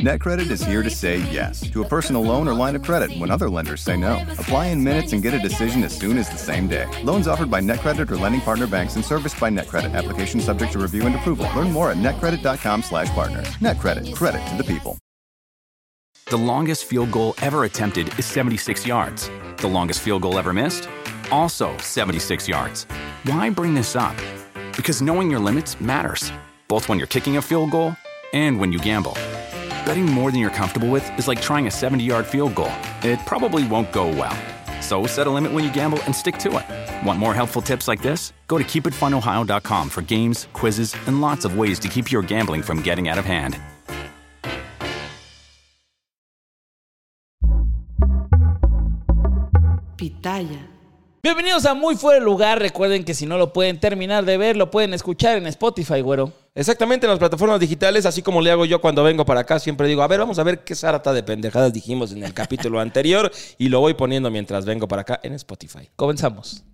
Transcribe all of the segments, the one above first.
NetCredit is here to say yes to a personal loan or line of credit when other lenders say no. Apply in minutes and get a decision as soon as the same day. Loans offered by NetCredit or lending partner banks and serviced by NetCredit. Application subject to review and approval. Learn more at netcredit.com/partner. NetCredit. Credit to the people. The longest field goal ever attempted is 76 yards. The longest field goal ever missed? Also 76 yards. Why bring this up? Because knowing your limits matters, both when you're kicking a field goal and when you gamble. Betting more than you're comfortable with is like trying a 70 yard field goal. It probably won't go well. So set a limit when you gamble and stick to it. Want more helpful tips like this? Go to keepitfunohio.com for games, quizzes, and lots of ways to keep your gambling from getting out of hand. Pitaya. Bienvenidos a Muy Fuera de Lugar. Recuerden que si no lo pueden terminar de ver, lo pueden escuchar en Spotify, güero. Exactamente, en las plataformas digitales, así como le hago yo cuando vengo para acá, siempre digo, a ver, vamos a ver qué sarata de pendejadas dijimos en el capítulo anterior y lo voy poniendo mientras vengo para acá en Spotify. Comenzamos.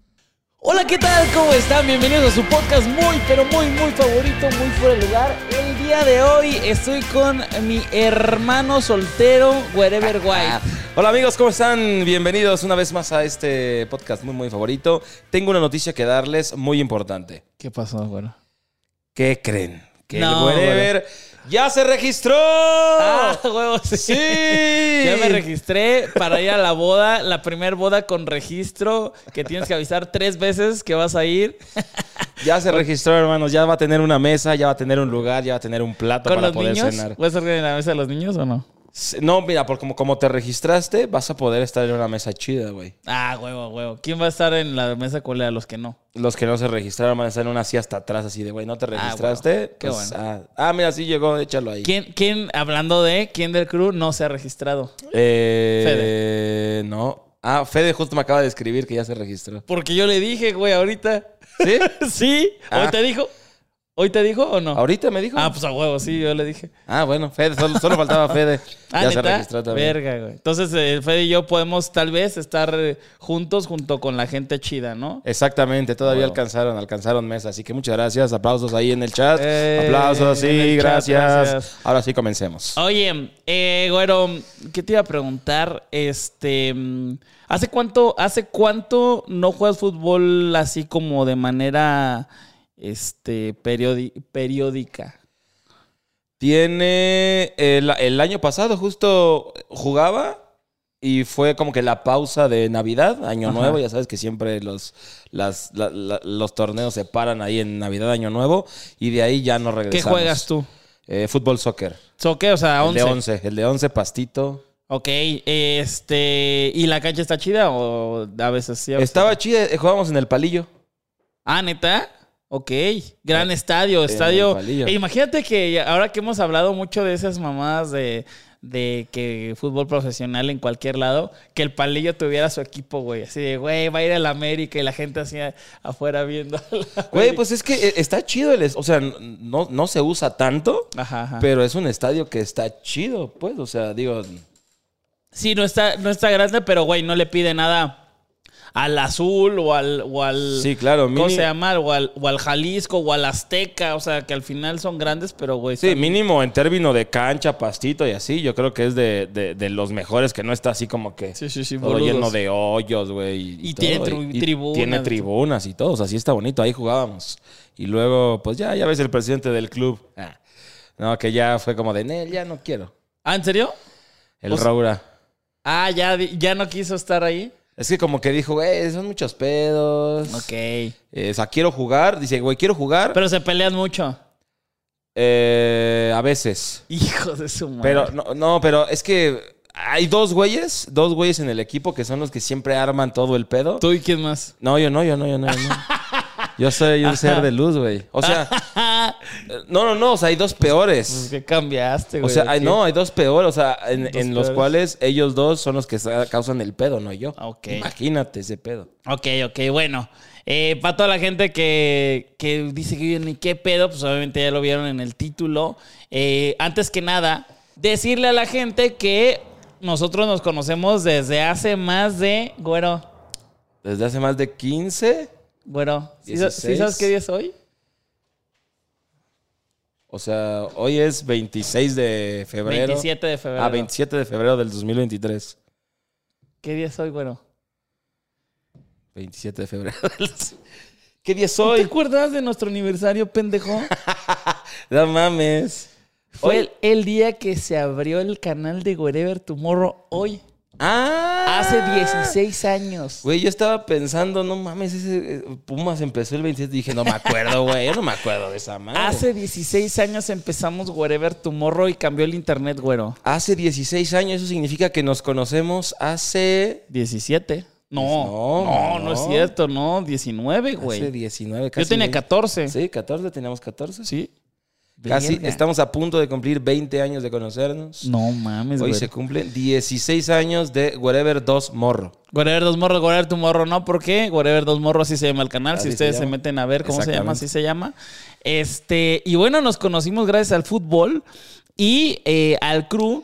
Hola, ¿qué tal? ¿Cómo están? Bienvenidos a su podcast muy, pero muy, muy favorito, muy fuera de lugar. El día de hoy estoy con mi hermano soltero, Wherever White. Hola amigos, ¿cómo están? Bienvenidos una vez más a este podcast muy, muy favorito. Tengo una noticia que darles muy importante. ¿Qué pasó, güero? ¿Qué creen? Que No, el Wherever ya se registró. Ah, huevo, sí. Sí. Ya me registré para ir a la boda, la primer boda con registro, que tienes que avisar tres veces que vas a ir. Ya se registró, hermanos. Ya va a tener una mesa, ya va a tener un lugar, ya va a tener un plato ¿Con para los poder niños? cenar. ¿Vas a estar en la mesa de los niños o no? No, mira, por como, como te registraste, vas a poder estar en una mesa chida, güey. Ah, huevo, huevo. ¿Quién va a estar en la mesa culera? Los que no. Los que no se registraron van a estar en una así hasta atrás, así de, güey, ¿no te registraste? bueno. Qué Pues, bueno. ah, ah, mira, sí llegó, échalo ahí. ¿Quién, quién, hablando de, quién del crew no se ha registrado? Eh, No. Ah, Fede justo me acaba de escribir que ya se registró. Porque yo le dije, güey, ahorita. ¿Sí? ¿Sí? ¿Hoy Ah. te dijo? ¿Hoy te dijo o no? ¿Ahorita me dijo? Ah, pues a huevo, sí, yo le dije. Ah, bueno, Fede, solo, solo faltaba Fede. Ah, ya se registró también. Verga, güey. Entonces, eh, Fede y yo podemos tal vez estar eh, juntos junto con la gente chida, ¿no? Exactamente, todavía alcanzaron, alcanzaron mesa. Así que muchas gracias, aplausos ahí en el chat. Eh, aplausos, sí, chat, gracias. gracias. Ahora sí comencemos. Oye, eh, güero, ¿qué te iba a preguntar? Este, mm, ¿hace cuánto, hace cuánto no juegas fútbol así como de manera, este, periódica? Tiene el, el año pasado justo jugaba y fue como que la pausa de Navidad, Año Ajá. Nuevo. Ya sabes que siempre los, las- la- la- los torneos se paran ahí en Navidad, Año Nuevo y de ahí ya no ¿Qué regresamos. juegas tú? Eh, fútbol soccer. ¿So qué? O sea, El de 11. 11. El de 11, pastito. Ok, este, ¿y la cancha está chida o a veces sí? a veces Estaba chida, eh, jugábamos en el palillo. Ah, ¿neta? Ok, gran estadio, el estadio. palillo. E imagínate que ahora que hemos hablado mucho de esas mamadas de, de que fútbol profesional en cualquier lado, que el palillo tuviera su equipo, güey. Así de, güey, va a ir a la América y la gente así afuera viendo. Güey, pues es que eh, está chido. El, o sea, no, no se usa tanto, Ajá, ajá. pero es un estadio que está chido, pues. O sea, digo, Sí, no está, no está grande, pero, güey, no le pide nada al azul o al... O al Sí, claro, ¿Cómo se llama? O al, o al Jalisco o al Azteca. O sea, que al final son grandes, pero, güey... Sí, mínimo en términos de cancha, pastito y así, yo creo que es de, de- de los mejores que no está así como que Sí, sí, sí, todo boludos. lleno de hoyos, güey. Y tiene y tribunas. Tiene tribunas y todo, o sea, sí está bonito, ahí jugábamos. Y luego, pues ya, ya ves el presidente del club. Ah, no, que ya fue como de, Nel, ya no quiero. ¿Ah, en serio? El O sea- Raura. Ah, ya, ya no quiso estar ahí. Es que como que dijo, güey, son muchos pedos. Ok. Eh, o sea, quiero jugar. Dice, güey, quiero jugar. Pero se pelean mucho. eh, a veces. Hijos de su madre. Pero no, no, pero es que hay dos güeyes, dos güeyes en el equipo que son los que siempre arman todo el pedo. ¿Tú y quién más? No, yo no, yo no, yo no. Yo, no. Yo soy un ser de luz, güey. O sea, no, no, no, o sea, hay dos Pues, peores. ¿Qué cambiaste, O güey? sea, hay, no, hay dos peores, o sea, en, en los peores. cuales ellos dos son los que sa- causan el pedo, no yo. Ah, ok. Imagínate ese pedo. Ok, ok, bueno. Eh, para toda la gente que, que dice que ni qué pedo, pues obviamente ya lo vieron en el título. Eh, antes que nada, decirle a la gente que nosotros nos conocemos desde hace más de. Güero, Desde hace más de 15, güero. ¿Sí, sa- sí 16. sabes qué día es hoy? O sea, hoy es 26 de febrero. 27 de febrero. Ah, 27 de febrero del 2023. ¿Qué día es hoy, güero? 27 de febrero. ¿Qué día ¿Te soy? acuerdas de nuestro aniversario, pendejo? No mames. Fue Hoy- el, el día que se abrió el canal de Wherever Tomorrow hoy. Ah. Hace 16 años. Güey, yo estaba pensando, no mames, ese eh, Pumas empezó el 27. Dije, no me acuerdo, güey. Yo no me acuerdo de esa madre. Hace 16 años empezamos Wherever Tomorrow y cambió el internet, güero. Hace 16 años, eso significa que nos conocemos hace. 17. No, No, no, no, no. es cierto, no, 19, Hace güey. 19, Yo casi. tenía 20. 14. Sí, 14, teníamos 14. Sí. Casi Verga. estamos a punto de cumplir 20 años de conocernos. No mames, Hoy güey. se cumplen 16 años de Wherever 2 Morro. Wherever Dos Morros, Wherever Tomorrow, no, ¿por qué? Wherever Dos Morros así se llama el canal. Así si ustedes se, meten a ver cómo se llama, así se llama. Este, y bueno, nos conocimos gracias al fútbol y eh, al crew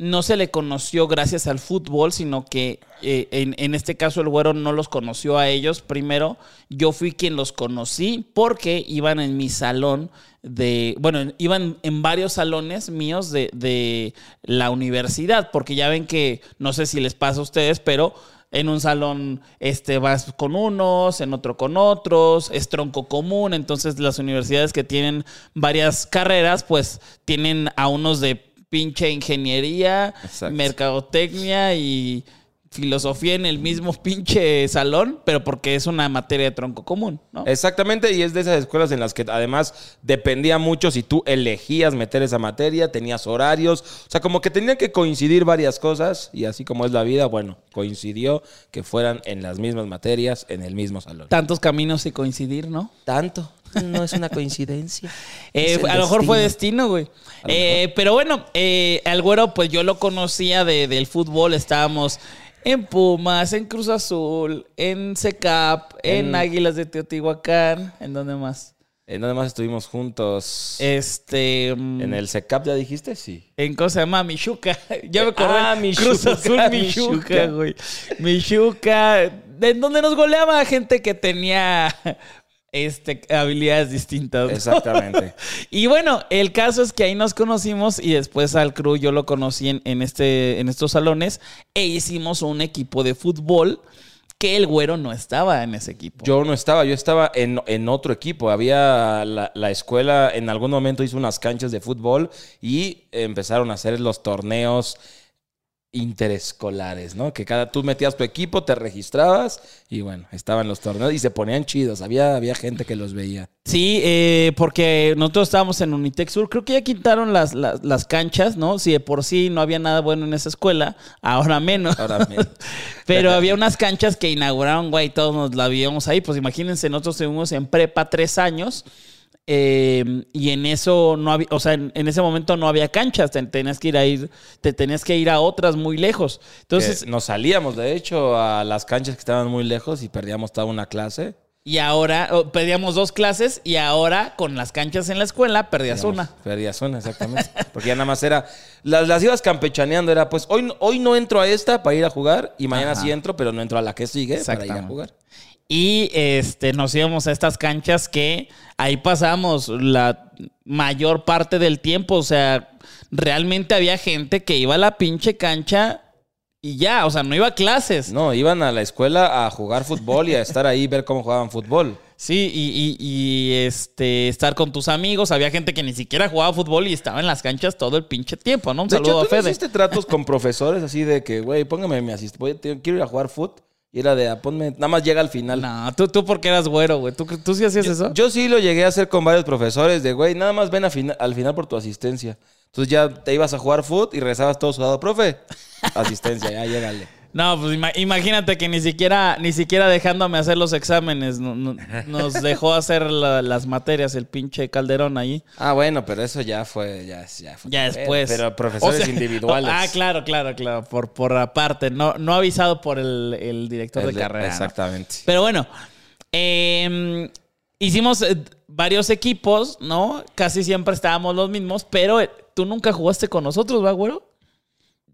no se le conoció gracias al fútbol, sino que eh, en, en este caso el güero no los conoció a ellos. Primero, yo fui quien los conocí porque iban en mi salón de, bueno, iban en varios salones míos de, de la universidad, porque ya ven que, no sé si les pasa a ustedes, pero en un salón este, vas con unos, en otro con otros, es tronco común, entonces las universidades que tienen varias carreras, pues tienen a unos de pinche ingeniería, Exacto. mercadotecnia y filosofía en el mismo pinche salón, pero porque es una materia de tronco común, ¿no? Exactamente, y es de esas escuelas en las que además dependía mucho si tú elegías meter esa materia, tenías horarios, o sea, como que tenían que coincidir varias cosas, y así como es la vida, bueno, coincidió que fueran en las mismas materias, en el mismo salón. Tantos caminos y coincidir, ¿no? Tanto, no es una coincidencia. Eh, a lo mejor fue destino. güey. Eh, pero bueno, eh, al güero, pues yo lo conocía de- del fútbol. Estábamos en Pumas, en Cruz Azul, en SECAP, en, En- Águilas de Teotihuacán. ¿En dónde más? Eh, nada más estuvimos juntos Este. mm, en el SECAP, ¿ya dijiste? Sí. En cosa se llama Michuca. Ya me acordé. Ah, Cruz Michuca, Azul Michuca, güey. Michuca. En donde nos goleaba gente que tenía este, habilidades distintas. ¿no? Exactamente. Y bueno, el caso es que ahí nos conocimos y después al crew yo lo conocí en, en este, en estos salones e hicimos un equipo de fútbol que el güero no estaba en ese equipo. Yo no estaba, yo estaba en, en otro equipo. Había la, la escuela, en algún momento hizo unas canchas de fútbol y empezaron a hacer los torneos interescolares, ¿no? Que cada tú metías tu equipo, te registrabas y bueno, estaban los torneos y se ponían chidos. Había, había gente que los veía. Sí, eh, porque nosotros estábamos en Unitec Sur. Creo que ya quitaron las, las, las canchas, ¿no? Si de por sí no había nada bueno en esa escuela, ahora menos. Ahora menos. Pero había unas canchas que inauguraron, güey, todos nos la veíamos ahí. Pues imagínense, nosotros estuvimos en prepa tres años. Eh, y en eso no había, o sea, en, ese momento no había canchas, te tenías que ir a ir, te tenías que ir a otras muy lejos. Entonces, nos salíamos, de hecho, a las canchas que estaban muy lejos y perdíamos toda una clase. Y ahora, oh, pedíamos dos clases y ahora con las canchas en la escuela perdías Digamos, una. Perdías una, exactamente. Porque ya nada más era. Las, las ibas campechaneando, era pues hoy, no- hoy no entro a esta para ir a jugar y mañana Ajá. sí entro, pero no entro a la que sigue para ir a jugar. Y este, nos íbamos a estas canchas que ahí pasamos la mayor parte del tiempo. O sea, realmente había gente que iba a la pinche cancha y ya, o sea, no iba a clases. No, iban a la escuela a jugar fútbol y a estar ahí ver cómo jugaban fútbol. Sí, y, y- y, este, estar con tus amigos. Había gente que ni siquiera jugaba fútbol y estaba en las canchas todo el pinche tiempo, ¿no Un De saludo hecho, a ¿tú no hiciste tratos con profesores así de que, güey, póngame mi asistente, quiero ir a jugar fútbol? Y era de, ah, ponme, nada más llega al final. No, tú, tú porque eras güero, güey. ¿Tú, ¿Tú sí hacías eso? Yo sí lo llegué a hacer con varios profesores de, güey, nada más ven a fina- al final por tu asistencia. Entonces ya te ibas a jugar fútbol y regresabas todo sudado, profe. Asistencia, ya llégale. No, pues ima- imagínate que ni siquiera, ni siquiera dejándome hacer los exámenes no- no- nos dejó hacer la- las materias el pinche Calderón ahí. Ah, bueno, pero eso ya fue, ya, ya fue. Ya después. Pero profesores O sea, individuales. Ah, claro, claro, claro. Por, por aparte. No, no avisado por el, el director El de carrera. ¿no? Exactamente. Pero bueno, eh, hicimos eh, varios equipos, ¿no? Casi siempre estábamos los mismos, pero eh, tú nunca jugaste con nosotros, ¿va, güero?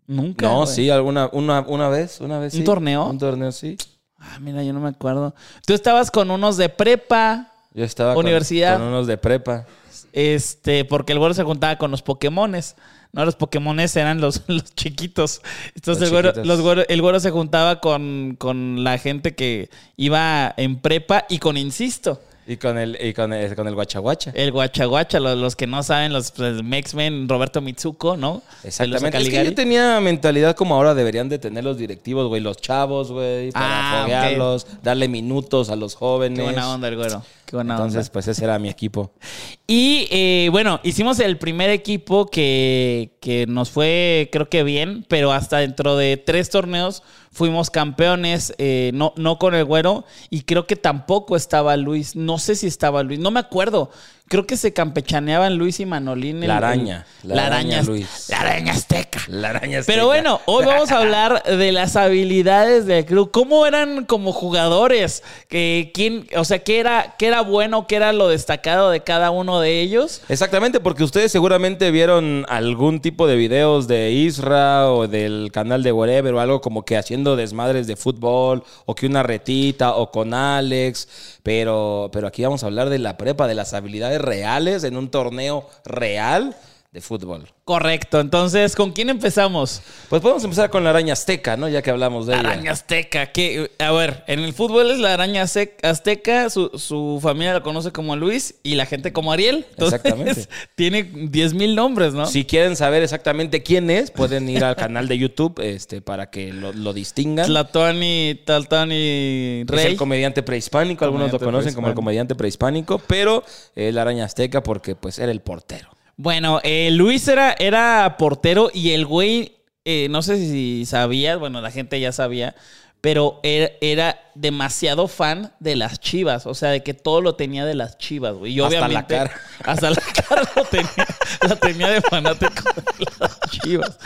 Nunca. No, güey. sí, alguna, una, una vez, una vez ¿Un sí. torneo? Un torneo, sí. Ah, mira, yo no me acuerdo. Tú estabas con unos de prepa. Yo estaba con- Universidad. Con, unos de prepa. Este, porque el güero se juntaba con los Pokémones. No, los Pokémones eran los, los chiquitos. Entonces Los el, güero, los güero- el güero se juntaba con, con la gente que iba en prepa y con Insisto. Y con el, y con el, con el guachaguacha. El guachaguacha, los, los que no saben, los pues, X-Men, Roberto Mitsuko, ¿no? Exactamente. Es que yo tenía mentalidad como ahora deberían de tener los directivos, güey. Los chavos, güey. Para Ah, foguearlos, darle minutos a los jóvenes. Qué buena onda el güero. Qué buena Entonces, onda. pues ese era mi equipo. Y eh, bueno, hicimos el primer equipo que, que nos fue, creo que bien, pero hasta dentro de tres torneos fuimos campeones, eh, no, no con el güero, y creo que tampoco estaba Luis. No sé si estaba Luis, no me acuerdo. Creo que se campechaneaban Luis y Manolín. el- La araña, el- la la araña Luis. La araña azteca. La araña Pero bueno, hoy vamos a hablar de las habilidades del club. ¿Cómo eran como jugadores? Que, ¿quién, o sea, ¿qué era, ¿qué era bueno? ¿Qué era lo destacado de cada uno de ellos? Exactamente, porque ustedes seguramente vieron algún tipo de videos de Isra o del canal de Wherever o algo como que haciendo desmadres de fútbol o que una retita o con Alex, pero, pero aquí vamos a hablar de la prepa, de las habilidades reales en un torneo real de fútbol. Correcto. Entonces, ¿con quién empezamos? Pues podemos empezar con la araña azteca, ¿no? Ya que hablamos de La ella. araña azteca. Que, a ver, en el fútbol es la araña azteca. Su, su familia la conoce como Luis y la gente como Ariel. Entonces, Exactamente. tiene 10 mil nombres, ¿no? Si quieren saber exactamente quién es, pueden ir al canal de YouTube este, para que lo, lo distingan. Tlatoani, Taltani, Es Rey. el comediante prehispánico, algunos lo conocen como el comediante prehispánico, pero es la araña azteca porque pues era el portero. Bueno, eh, Luis era, era portero y el güey, eh, no sé si sabías, bueno, la gente ya sabía, pero era, era demasiado fan de las chivas, o sea, de que todo lo tenía de las chivas, güey. Y Hasta la cara. Hasta la cara lo tenía, la tenía de fanático de las chivas.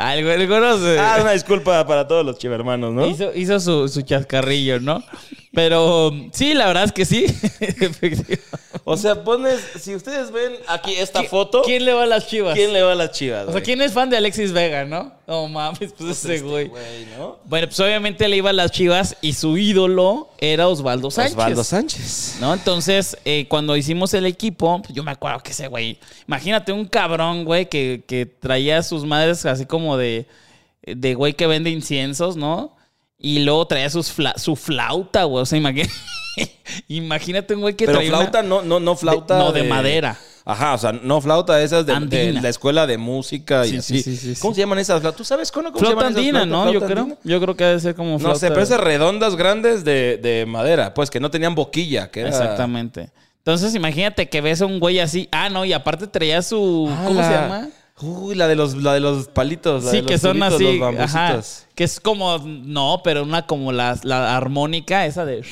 Algo, no se- Ah, una disculpa para todos los chivermanos, ¿no? hizo, hizo su, su chascarrillo, ¿no? Pero sí, la verdad es que sí. O sea, pones, si ustedes ven aquí esta foto, ¿Quién le va a las chivas? ¿quién le va a las chivas? O sea? ¿quién es fan de Alexis Vega, no? No mames, pues ese Este güey. güey, ¿no? Bueno, pues obviamente le iba a las chivas y su ídolo era Osvaldo Sánchez. Osvaldo Sánchez. ¿No? Entonces, eh, cuando hicimos el equipo, pues, yo me acuerdo que ese güey, imagínate un cabrón, güey, que, que traía a sus madres así como de, de güey que vende inciensos, ¿no? Y luego traía sus fla- su flauta, güey. O sea, imagínate, imagínate un güey que Pero traía una- flauta, no, no, no flauta. no, de madera. Ajá, o sea, no flauta esas de, la escuela de música y Sí, así. sí, sí, ¿Cómo se llaman esas flautas? ¿Tú sabes Cono, cómo se llaman esas andina, flautas? ¿no? Yo ¿Flauta creo. Yo creo que debe ser como No flauta. sé, pero esas redondas grandes de, de madera, pues que no tenían boquilla, que era... Exactamente. Entonces, imagínate que ves a un güey así. Ah, no, y aparte traía su. Ah, ¿Cómo la- se llama? Uy, la de los, la de los palitos. la Sí, de los que son tubitos, así. Los Ajá. Que es como. No, pero una como la, la armónica, esa de.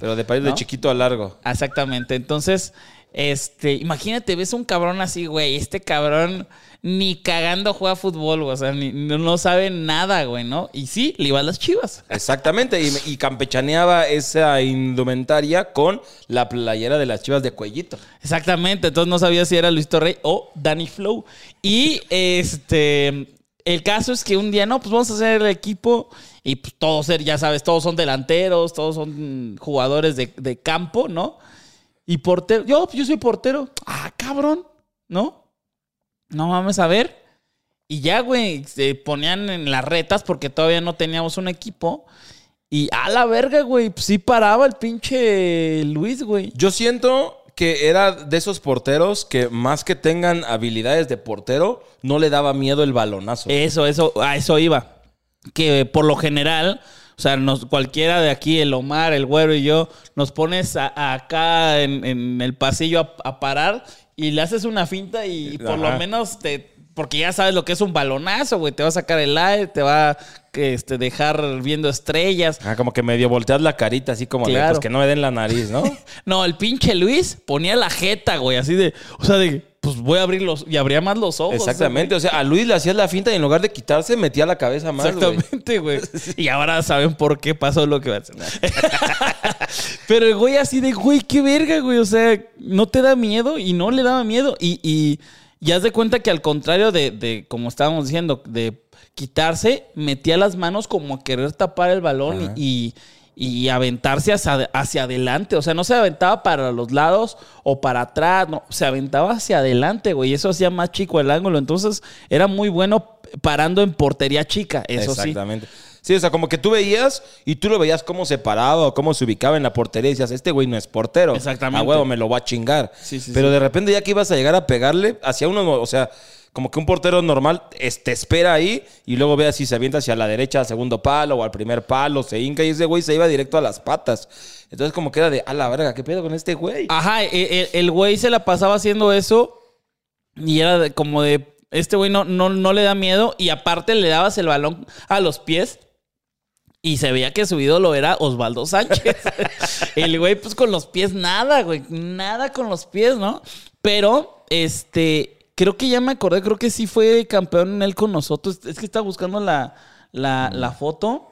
Pero de palito ¿No? de chiquito a largo. Exactamente. Entonces, este, imagínate, ves un cabrón así, güey. Este cabrón ni cagando juega fútbol, güey. O sea, ni- no, sabe nada, güey, ¿no? Y sí, le iba a las chivas. Exactamente, y, y campechaneaba esa indumentaria con la playera de las chivas de cuellito. Exactamente. Entonces no sabía si era Luis Torrey o Danny Flow. Y este. El caso es que un día, no, pues vamos a hacer el equipo. Y pues todos, ser, ya sabes, todos son delanteros, todos son jugadores de, de campo, ¿no? Y portero. Yo, yo soy portero. Ah, cabrón, ¿no? No mames, a ver. Y ya, güey, se ponían en las retas porque todavía no teníamos un equipo. Y a la verga, güey, pues sí paraba el pinche Luis, güey. Yo siento que era de esos porteros que más que tengan habilidades de portero, no le daba miedo el balonazo. Eso, eso, a eso iba. Que por lo general, o sea, nos, cualquiera de aquí, el Omar, el güero y yo, nos pones a- acá en, en el pasillo a, a parar y le haces una finta y por lo menos te. Porque ya sabes lo que es un balonazo, güey. Te va a sacar el aire, te va a este, dejar viendo estrellas. Ah, como que medio volteas la carita, así como de, Claro. pues que no me den la nariz, ¿no? No, el pinche Luis ponía la jeta, güey, así de. O sea, de. Pues voy a abrir los. Y abría más los ojos. Exactamente, o sea, a Luis le hacías la finta y en lugar de quitarse, metía la cabeza más. Exactamente, güey. Y ahora saben por qué pasó lo que va a hacer. Pero el güey así de, güey, qué verga, güey. O sea, no te da miedo y no le daba miedo. Y, y, y haz de cuenta que al contrario de, de, como estábamos diciendo, de quitarse, metía las manos como a querer tapar el balón y, y, y aventarse hacia, hacia adelante. O sea, no se aventaba para los lados o para atrás, no, se aventaba hacia adelante, güey. Y eso hacía más chico el ángulo. Entonces era muy bueno parando en portería chica, eso sí. Exactamente. Sí, o sea, como que tú veías y tú lo veías cómo se paraba o cómo se ubicaba en la portería y decías, este güey no es portero. Exactamente. A huevo, me lo va a chingar. Sí, sí, Pero sí. de repente ya que ibas a llegar a pegarle hacia uno, o sea, como que un portero normal es- te espera ahí y luego ve si se avienta hacia la derecha al segundo palo o al primer palo, se hinca y ese güey se iba directo a las patas. Entonces como que era de, a la verga, ¿qué pedo con este güey? Ajá, e- e- el güey se la pasaba haciendo eso y era de- como de, este güey no, no, no le da miedo y aparte le dabas el balón a los pies y se veía que su ídolo era Osvaldo Sánchez. el güey pues con los pies nada, güey, nada con los pies, ¿no? Pero, este, creo que ya me acordé, creo que sí fue campeón él con nosotros. Es que estaba buscando la, la, la foto.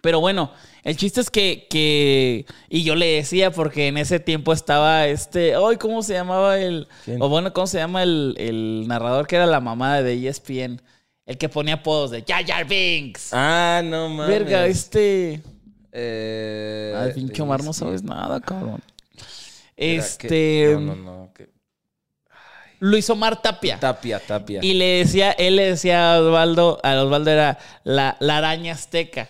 Pero bueno, el chiste es que, que. Y yo le decía, porque en ese tiempo estaba este. Ay, ¿cómo se llamaba el. ¿Quién? O bueno, ¿cómo se llama el, el narrador que era la mamá de ESPN? El que ponía apodos de Jar Jar Binks. Ah, no mames. Verga, este. Eh, Ay, pinche Omar, no sabes nada, cabrón. Este. que- No, no, no. Luis Omar Tapia. Tapia, tapia. Y le decía, él le decía a Osvaldo, a Osvaldo era la, la araña azteca.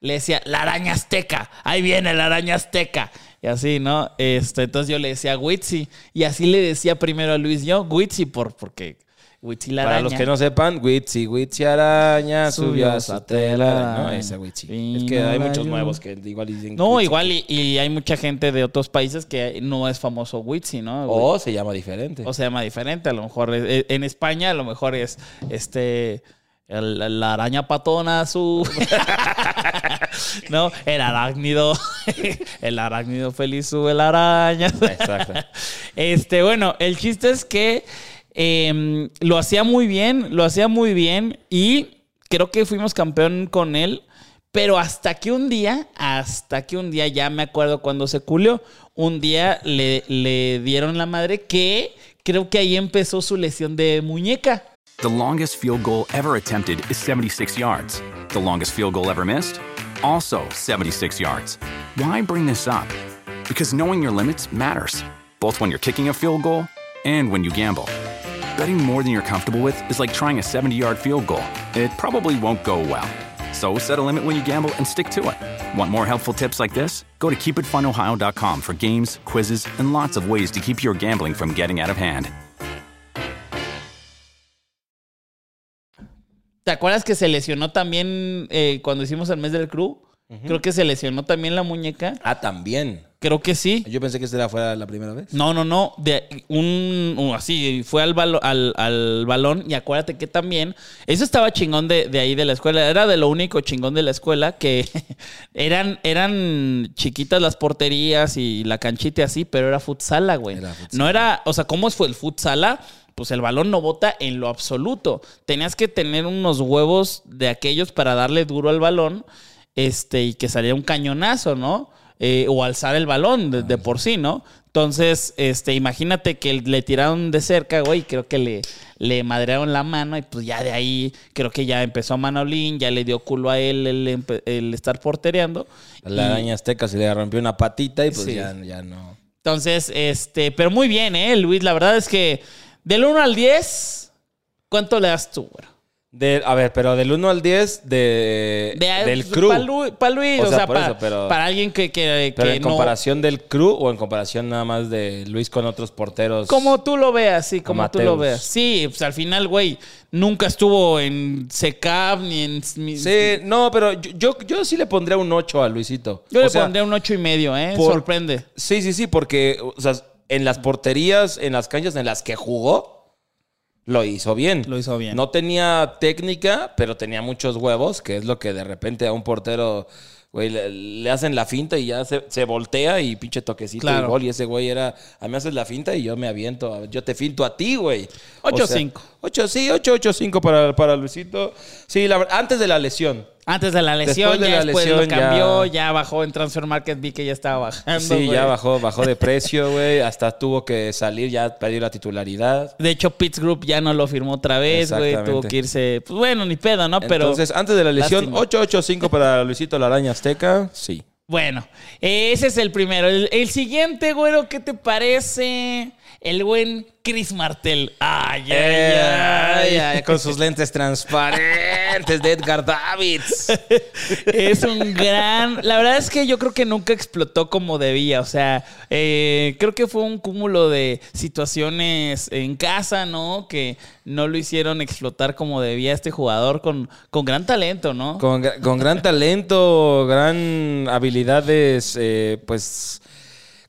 Le decía, la araña azteca, ahí viene la araña azteca. Y así, ¿no? Este, entonces yo le decía Witsi. Y así le decía primero a Luis yo, Witsi, por, porque Witsi la araña. Para los que no sepan, Witsi, Witsi Araña subió a su tela. No, ese. Vino Es que hay muchos nuevos que igual dicen No, igual, y, y hay mucha gente de otros países que no es famoso Witsi, ¿no? O se llama diferente. O se llama diferente, a lo mejor es- eh, en España a lo mejor es este el- la araña patona su no el arácnido el arácnido feliz sube la araña Exacto. este bueno el chiste es que eh, lo hacía muy bien lo hacía muy bien y creo que fuimos campeón con él pero hasta que un día, hasta que un día, ya me acuerdo cuando se culió, un día le, le dieron la madre que creo que ahí empezó su lesión de muñeca. The longest field goal ever attempted is 76 yards. The longest field goal ever missed? Also 76 yards. Why bring this up? Because knowing your limits matters, both when you're kicking a field goal and when you gamble. Betting more than you're comfortable with is like trying a 70 yard field goal, it probably won't go well. So set a limit when you gamble and stick to it. Want more helpful tips like this? Go to keepitfunohio.com for games, quizzes, and lots of ways to keep your gambling from getting out of hand. ¿Te acuerdas que se lesionó también eh, cuando hicimos el mes del crew? Creo que se lesionó también la muñeca. Ah, también. Creo que sí. Yo pensé que esta fuera la primera vez. No, no, no. De un, un- así, fue al, balo- al, al balón y acuérdate que también, eso estaba chingón de, de ahí de la escuela, era de lo único chingón de la escuela que eran, eran chiquitas las porterías y la canchita así, pero era futsala, güey. Era futsala. No era, o sea, ¿cómo fue el futsala? Pues el balón no bota en lo absoluto. Tenías que tener unos huevos de aquellos para darle duro al balón este, y que saliera un cañonazo, ¿no? Eh, o alzar el balón de, de por sí, ¿no? Entonces, este, imagínate que le tiraron de cerca, güey, creo que le, le madrearon la mano y pues ya de ahí creo que ya empezó Manolín, ya le dio culo a él el, el estar portereando. La araña azteca se le rompió una patita y pues Sí. ya, ya no. Entonces, este, pero muy bien, ¿eh, Luis? La verdad es que del 1 al 10, ¿cuánto le das tú, güey? De- a ver, pero del 1 al 10 de, De- del crew. Para Luis, pa' Luis, O o, sea, para, eso, pero- para alguien que, que, Pero que en no- comparación del crew o en comparación nada más de Luis con otros porteros. Como tú lo veas, sí, como tú lo veas. Sí, pues al final, güey, nunca estuvo en SECAP ni en... Sí, no, pero yo, yo, yo sí le pondría un 8 a Luisito. Yo O le sea, pondría un ocho y medio, ¿eh? por- Sorprende. Sí, sí, sí, porque o sea, en las porterías, en las canchas en las que jugó, lo hizo bien. Lo hizo bien. No tenía técnica, pero tenía muchos huevos, que es lo que de repente a un portero, güey, le, le hacen la finta y ya se, se voltea y pinche toquecito Claro. y gol. Y ese güey era, a mí haces la finta y yo me aviento, yo te finto a ti, güey. Ocho, O sea, cinco. ocho, sí, 8, 8, 5 para, para Luisito. Sí, la, antes de la lesión. Antes de la lesión, Después de ya la después lesión, lo cambió, ya- ya... bajó en Transfer Market, vi que ya estaba bajando. Sí, ya bajó, bajó de precio, güey. Hasta tuvo que salir, ya perdió la titularidad. De hecho, Pitts Group ya no lo firmó otra vez, güey. Tuvo que irse. Pues bueno, ni pedo, ¿no? Pero. Entonces, antes de la lesión, lástima. 885 para Luisito la araña azteca. Sí. Bueno, ese es el primero. El, el siguiente, güero, ¿qué te parece? El buen Chris Martel. Ay, ay, ay. Ay, ay, con sus lentes transparentes de Edgar Davids. Es un gran. La verdad es que yo creo que nunca explotó como debía. O sea, eh, creo que fue un cúmulo de situaciones en casa, ¿no? Que no lo hicieron explotar como debía este jugador con, con gran talento, ¿no? Con, con gran talento, gran habilidades, eh, pues,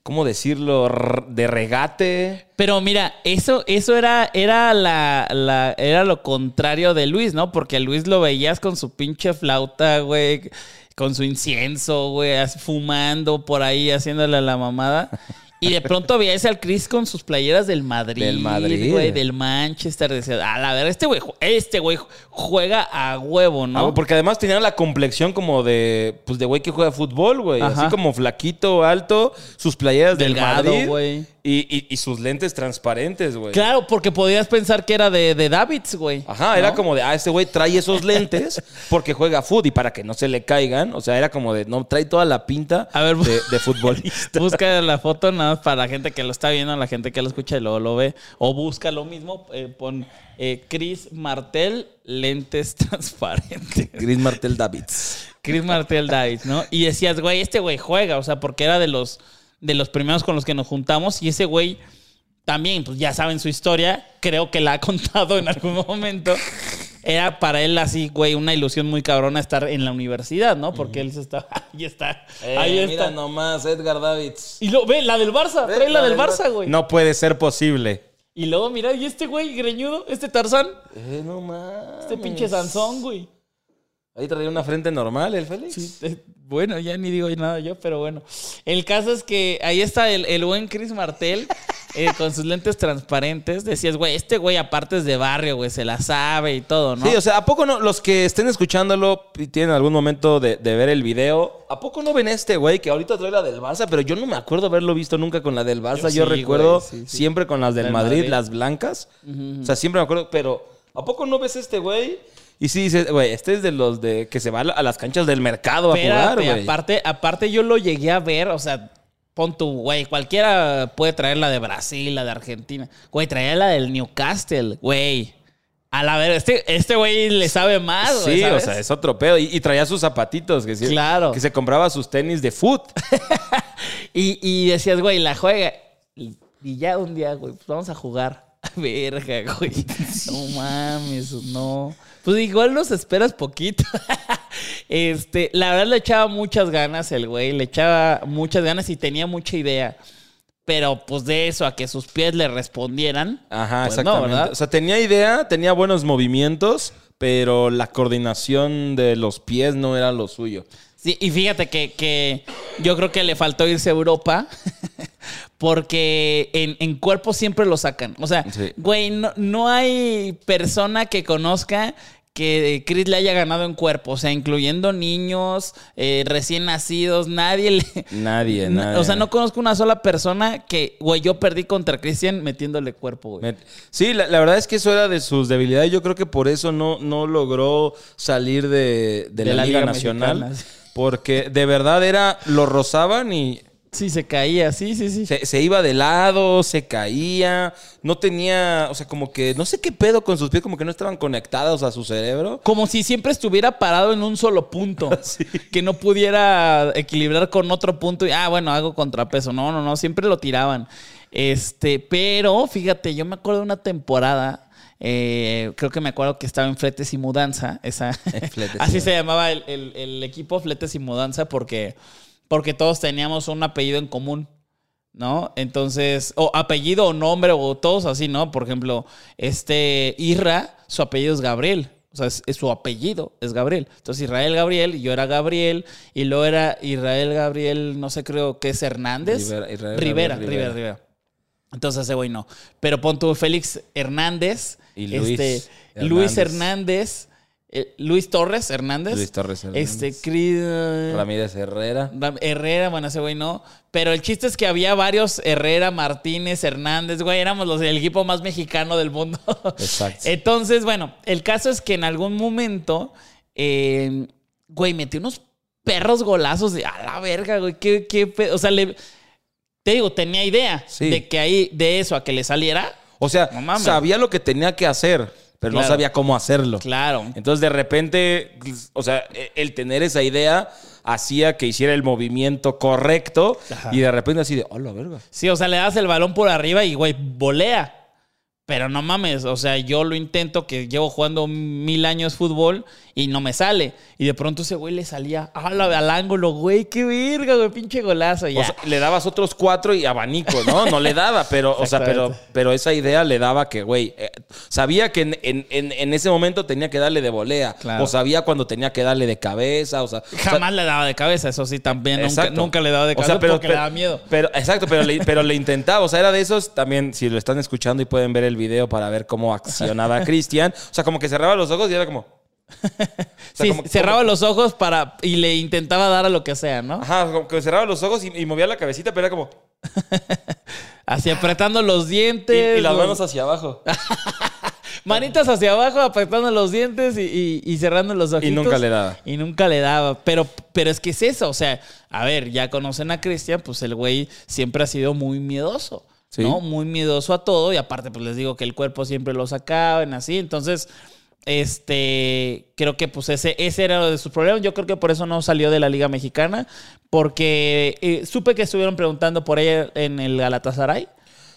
¿cómo decirlo? De regate. Pero mira, eso, eso era, era la, la- era lo contrario de Luis, ¿no? Porque Luis lo veías con su pinche flauta, güey, con su incienso, güey, fumando por ahí, haciéndole la mamada. Y de pronto veías al Chris con sus playeras del Madrid, Del Madrid. güey, del Manchester. Decías, a la ver, este güey, este güey juega a huevo, ¿no? Ah, porque además tenía la complexión como de, pues, de güey que juega fútbol, güey. Así como flaquito, alto, sus playeras del Delgado, Madrid. güey. Y, y- y sus lentes transparentes, güey. Claro, porque podías pensar que era de, de Davids, güey. Ajá, era como de, ah, este güey trae esos lentes porque juega fútbol y para que no se le caigan. O sea, era como de, no, trae toda la pinta A ver, de, de futbolista. Busca la foto nada más para la gente que lo está viendo, la gente que lo escucha y luego lo ve. O busca lo mismo, eh, pon eh, Chris Martel, lentes transparentes. Chris Martel Davids. Chris Martel David, ¿no? Y decías, güey, este güey juega, o sea, porque era de los, de los primeros con los que nos juntamos y ese güey también, pues ya saben su historia, creo que la ha contado en algún momento. Era para él así, güey, una ilusión muy cabrona estar en la universidad, ¿no? Porque él se está, ahí está, ahí Eh, está. Mira nomás, Edgar Davids. Y lo, ve, la del Barça, trae la del Barça, güey. No puede ser posible. Y luego, mira, y este güey greñudo, este Tarzán, Eh, no mames. este pinche Sansón, güey. Ahí traía una frente normal, el Félix. Sí, eh, bueno, ya ni digo nada yo, pero bueno. El caso es que ahí está el, el buen Chris Martel eh, con sus lentes transparentes. Decías, güey, este güey aparte es de barrio, güey, se la sabe y todo, ¿no? Sí, o sea, ¿a poco no? Los que estén escuchándolo y tienen algún momento de, de ver el video, ¿a poco no ven este güey que ahorita trae la del Barça? Pero yo no me acuerdo haberlo visto nunca con la del Barça. Yo Yo, sí, recuerdo güey, sí, sí. siempre con las del Madrid. las blancas. O sea, siempre me acuerdo, pero ¿a poco no ves este güey? Y sí dices, güey, este es de los de que se va a la- a las canchas del mercado a jugar, güey. aparte, aparte yo lo llegué a ver, o sea, pon tu, güey, cualquiera puede traer la de Brasil, la de Argentina. Güey, traía la del Newcastle, güey. A la ver, este, este güey le sabe más, güey. Sí, o sea, es otro pedo. Y, y traía sus zapatitos, que sí- Claro. Que se compraba sus tenis de foot. Y, y decías, güey, la juega. Y, y ya un día, güey, pues vamos a jugar. Verga, güey. No mames, no. Pues igual nos esperas poquito. Este, la verdad le echaba muchas ganas el güey, le echaba muchas ganas y tenía mucha idea. Pero pues de eso a que sus pies le respondieran. Ajá, pues exactamente. o sea, tenía idea, tenía buenos movimientos, pero la coordinación de los pies no era lo suyo. Sí, y fíjate que, que yo creo que le faltó irse a Europa porque en, en cuerpo siempre lo sacan. O sea, Sí. güey, no, no hay persona que conozca que Chris le haya ganado en cuerpo. O sea, incluyendo niños, eh, recién nacidos, nadie le... Nadie, Na- nadie. O sea, no conozco una sola persona que, güey, yo perdí contra Christian metiéndole cuerpo, güey. Sí, la, la verdad es que eso era de sus debilidades. Yo creo que por eso no, no logró salir de, de la, Liga, Nacional. Mexicana. Porque de verdad era, lo rozaban y Sí, se caía, sí, sí, sí. se, se iba de lado, se caía. No tenía, o sea, como que no sé qué pedo con sus pies, como que no estaban conectados a su cerebro. Como si siempre estuviera parado en un solo punto. Que no pudiera equilibrar con otro punto. Y, ah, bueno, hago contrapeso. No, no, no. Siempre lo tiraban. Este, pero fíjate, yo me acuerdo de una temporada. eh, creo que me acuerdo que estaba en Fletes y Mudanza. Esa, Fletes y así se llamaba el, el- el equipo Fletes y Mudanza porque, porque todos teníamos un apellido en común. ¿no? Entonces, o apellido o nombre o todos así, ¿no? Por ejemplo, este Irra, su apellido es Gabriel. O sea, es, es su apellido, es Gabriel. Entonces, Israel Gabriel, y yo era Gabriel, y luego era Israel Gabriel, no sé, creo que es Hernández. Rivera- Israel Rivera, Rivera, Rivera. Rivera. Entonces, ese güey no. Pero pon tú Félix Hernández, Y Luis este, Luis Hernández. Eh, Luis Torres Hernández. Luis Torres Hernández. Este, Cris- Ramírez Herrera. Ram- Herrera, bueno, ese güey no. Pero el chiste es que había varios Herrera, Martínez, Hernández, güey, éramos los del equipo más mexicano del mundo. Exacto. Entonces, bueno, el caso es que en algún momento, eh, güey, metí unos perros golazos de a la verga, güey. ¿Qué, qué pe-?" O sea, le, te digo, tenía idea Sí. de que ahí, de eso a que le saliera. O sea, No sabía lo que tenía que hacer, pero no sabía cómo hacerlo. Claro. Entonces, de repente, o sea, e- el tener esa idea hacía que hiciera el movimiento correcto y de repente así de, hola, verga. Sí, o sea, le das el balón por arriba y, güey, volea. Pero no mames, o sea, yo lo intento que llevo jugando mil años fútbol y no me sale. Y de pronto ese güey le salía a la- al ángulo, güey, qué verga, güey, pinche golazo. Ya. O sea, le dabas otros cuatro y abanico, ¿no? No le daba, pero, o sea, pero, pero esa idea le daba que, güey, eh, sabía que en, en- en- ese momento tenía que darle de volea. Claro. O sabía cuando tenía que darle de cabeza, o sea... o sea, Jamás le daba de cabeza, eso sí, también. Nunca, nunca le daba de O cabeza sea, pero, porque pero- le daba miedo. Pero, exacto, pero le, pero le intentaba. O sea, era de esos también, si lo están escuchando y pueden ver el video para ver cómo accionaba Cristian. O sea, como que cerraba los ojos y era como. o sea, Sí, como- cerraba como- los ojos para y le intentaba dar a lo que sea, ¿no? Ajá, como que cerraba los ojos y, y movía la cabecita, pero era como. Así apretando los Y, dientes. y las los- manos hacia abajo. Manitas hacia abajo, apretando los dientes y, y- y cerrando los ojitos. nunca le daba. Y nunca le daba. Pero, pero es que es eso. O sea, a ver, ya conocen a Cristian, pues el güey siempre ha sido muy miedoso. Sí. ¿No? Muy miedoso a todo. Y aparte, pues les digo que el cuerpo siempre lo sacaban así. Entonces, este, creo que pues ese, ese era uno de sus problemas. Yo creo que por eso no salió de la Liga Mexicana. Porque eh, supe que estuvieron preguntando por ella en el Galatasaray.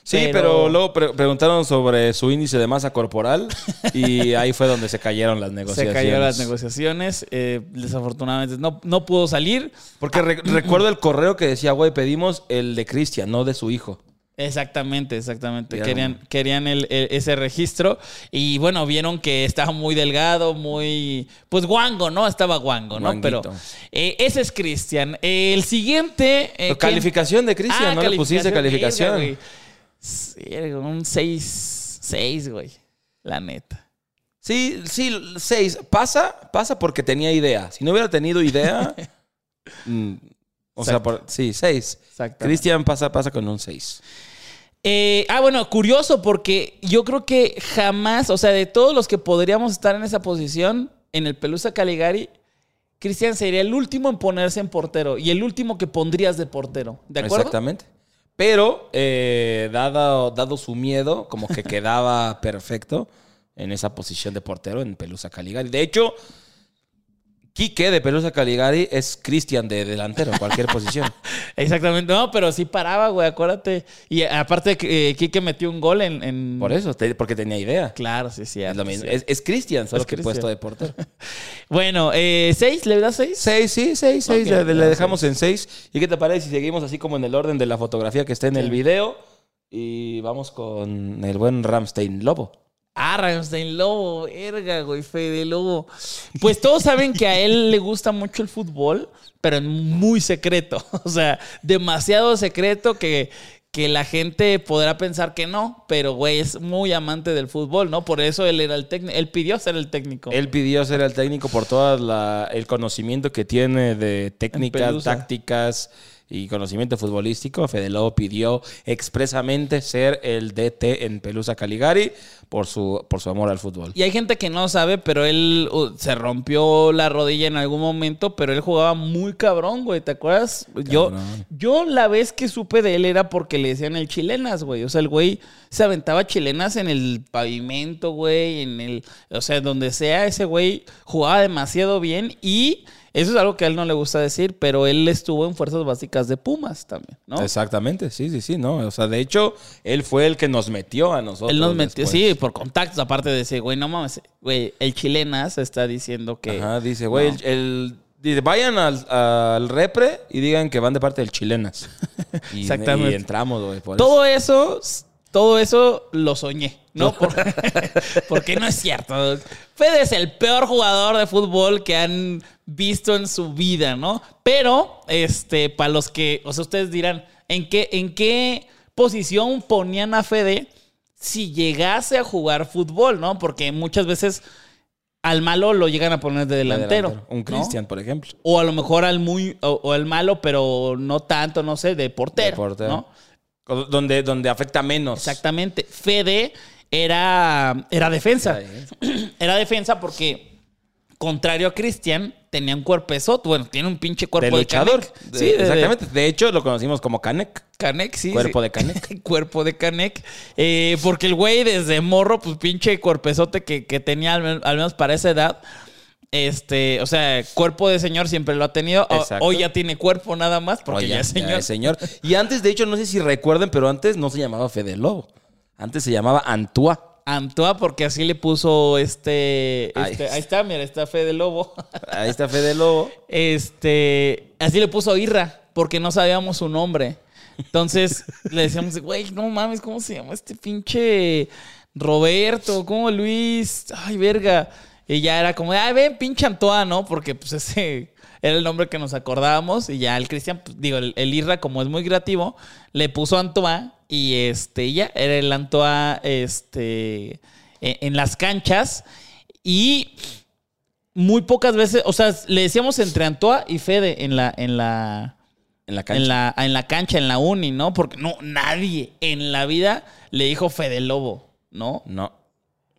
Sí, pero, luego pre- preguntaron sobre su índice de masa corporal y ahí fue donde se cayeron las Se negociaciones. cayeron las negociaciones. eh, desafortunadamente no, no pudo salir. Porque re- recuerdo el correo que decía, güey, pedimos el de Cristian, no de su hijo. Exactamente, exactamente. Querían, querían el- el- ese registro. Y bueno, vieron que estaba muy delgado, muy. Pues guango, ¿no? Estaba guango, ¿no? Guanguito. Pero eh, ese es Cristian. El siguiente. eh, calificación de Cristian, Ah, no le pusiste calificación. verga. Sí, un 6, 6, güey. La neta. Sí, sí, seis. Pasa, pasa porque tenía idea. Si no hubiera tenido idea. o sea, por- sí, seis. Exactamente. Cristian pasa, pasa con un seis. Eh, ah, bueno, curioso porque yo creo que jamás, o sea, de todos los que podríamos estar en esa posición, en el Pelusa Caligari, Cristian sería el último en ponerse en portero y el último que pondrías de portero. ¿De acuerdo? Exactamente. Pero, eh, dado, dado su miedo, como que quedaba perfecto en esa posición de portero en Pelusa Caligari. De hecho, Quique de Pelusa Caligari es Cristian de delantero en cualquier posición. Exactamente. No, pero sí paraba, güey, acuérdate. Y aparte, eh, Quique metió un gol en. en- Por eso, te- porque tenía idea. Claro, sí, sí. Es lo mismo. sí. Es, es Cristian, solo Es que puesto de portero. Bueno, eh, ¿seis? ¿Le das seis? Seis, sí, seis, seis. Le, dejamos en seis. ¿Y qué te parece si seguimos así como en el orden de la fotografía que está en el video? Y vamos con el buen Ramstein Lobo. Ah, Ramstein Lobo, verga, güey, Fede Lobo. Pues todos saben que a él le gusta mucho el fútbol, pero en muy secreto. O sea, demasiado secreto que, que la gente podrá pensar que no, pero güey, es muy amante del fútbol, ¿no? Por eso él era el técnico, él pidió ser el técnico. Él pidió ser el técnico por todo el conocimiento que tiene de técnicas, tácticas y conocimiento futbolístico. Fede Lobo pidió expresamente ser el DT en Pelusa Caligari por su, por su amor al fútbol. Y hay gente que no sabe, pero él uh, se rompió la rodilla en algún momento, pero él jugaba muy cabrón, güey. ¿Te acuerdas? Yo, yo la vez que supe de él era porque le decían el chilenas, güey. O sea, el güey se aventaba chilenas en el pavimento, güey, en el, o sea, donde sea, ese güey jugaba demasiado bien y eso es algo que a él no le gusta decir, pero él estuvo en fuerzas básicas de Pumas también, ¿no? Exactamente, sí, sí, sí, no. O sea, de hecho, él fue el que nos metió a nosotros. Él nos metió, después. sí, por contactos, aparte de decir, güey, no mames, güey, el chilenas está diciendo que... Ajá, dice, güey, No. el, el- dice, vayan al, al repre y digan que van de parte del chilenas. Y, Exactamente. y entramos, güey. Todo eso, todo eso lo soñé, ¿no? Por- porque no es cierto. Fede es el peor jugador de fútbol que han visto en su vida, ¿no? Pero, este, para los que, o sea, ustedes dirán, ¿en qué, en qué posición ponían a Fede si llegase a jugar fútbol, ¿no? Porque muchas veces al malo lo llegan a poner de delantero. Un ¿no? Cristian, por ejemplo. O a lo mejor al muy, o, o al malo, pero no tanto, no sé, de portero. De portero. ¿no? Donde, donde afecta menos. Exactamente. Fede era, era defensa. Era defensa porque contrario a Cristian, tenía un cuerpezote. Bueno, tiene un pinche cuerpo De de, luchador. Canek. De- Sí, de- exactamente. De hecho, lo conocimos como Canek. Canek, sí. Cuerpo sí. de Canek. cuerpo de Canek. Eh, porque el güey desde morro, pues pinche cuerpezote que, que tenía al menos para esa edad. Este, o sea, cuerpo de señor siempre lo ha tenido. Exacto. Hoy ya tiene cuerpo nada más porque ya es señor. señor. Y antes, de hecho, no sé si recuerden, pero antes no se llamaba Fede Lobo. Antes se llamaba Antua. Antoa, porque así le puso este. Ahí este- está. ahí está, mira, está Fede Lobo. Ahí está Fede Lobo. Este, así le puso Irra, porque no sabíamos su nombre. Entonces le decíamos, güey, no mames, ¿cómo se llama este pinche Roberto? ¿Cómo Luis? Ay, verga. Y ya era como, ay, ven, pinche Antoa, ¿no? Porque pues ese era el nombre que nos acordábamos. Y ya el Cristian, pues, digo, el, el Irra, como es muy creativo, le puso Antoa. Y este, ya era el Antoa, este, en, en las canchas. Y muy pocas veces, o sea, le decíamos entre Antoa y Fede en la, en la, En la cancha. en la, en la cancha, en la uni, ¿no? Porque no, nadie en la vida le dijo Fede Lobo, ¿no? No.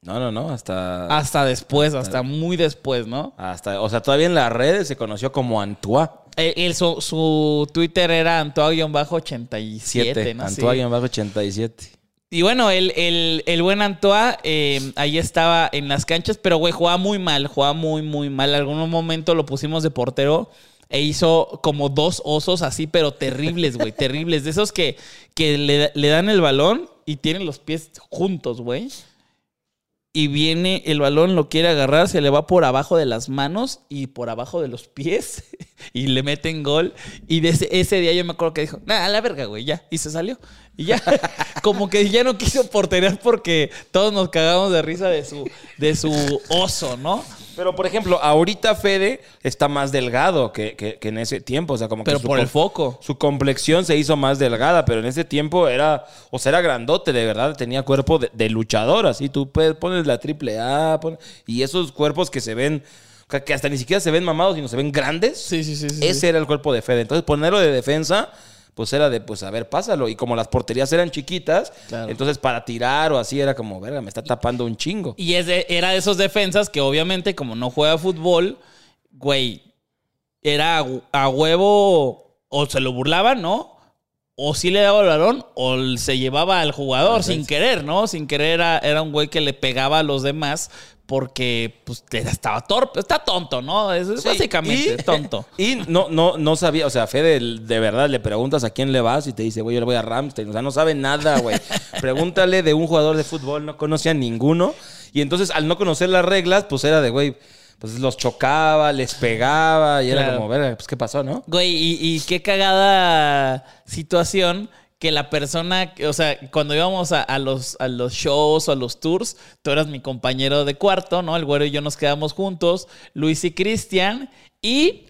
No, no, no. Hasta. Hasta después, hasta muy después, ¿no? Hasta. O sea, todavía en las redes se conoció como Antua. Eh, él, su, su Twitter era Antoa-87, 7. ¿no? Sí. Antua 87. Y bueno, el, el, el buen Antoa eh, ahí estaba en las canchas, pero güey, jugaba muy mal, jugaba muy, muy mal. En algún momento lo pusimos de portero e hizo como dos osos así, pero terribles, güey, terribles. De esos que, que le, le dan el balón y tienen los pies juntos, güey. Y viene el balón, lo quiere agarrar, se le va por abajo de las manos y por abajo de los pies y le meten gol. Y de ese, ese día yo me acuerdo que dijo, nada, a la verga, güey, ya. Y se salió. Y ya, como que ya no quiso porterear porque todos nos cagamos de risa de su, de su oso, ¿no? Pero, por ejemplo, ahorita Fede está más delgado que, que- que en ese tiempo. O sea, como que Pero su por el foco. Su complexión se hizo más delgada, pero en ese tiempo era, o sea, era grandote, de verdad, tenía cuerpo de, de luchador, así. Tú pones la triple A, y esos cuerpos que se ven, que hasta ni siquiera se ven mamados, sino se ven grandes. Sí, sí, sí. sí, Ese era el cuerpo de Fede. Entonces, ponerlo de defensa, pues era de, pues, a ver, pásalo. Y como las porterías eran chiquitas, Claro. entonces para tirar o así era como, verga, me está tapando un chingo. Y es de- era de esos defensas que obviamente como no juega fútbol, güey, era a, a huevo o se lo burlaban, ¿no? O sí le daba el balón o se llevaba al jugador sin querer, ¿no? Sin querer era, era un güey que le pegaba a los demás porque pues estaba torpe, está tonto, ¿no? Es, es Sí, básicamente y- tonto. Y no, no, no sabía, o sea, Fede, de verdad, le preguntas a quién le vas y te dice, güey, yo le voy a Ramstein. O sea, no sabe nada, güey. Pregúntale de un jugador de fútbol, no conoce a ninguno. Y entonces, al no conocer las reglas, pues era de, güey, pues los chocaba, les pegaba y era como, verga, pues qué pasó, ¿no? Güey, y, y qué cagada situación que la persona, o sea, cuando íbamos a, a los, a los shows o a los tours, tú eras mi compañero de cuarto, ¿no? El güero y yo nos quedamos juntos, Luis y Cristian, y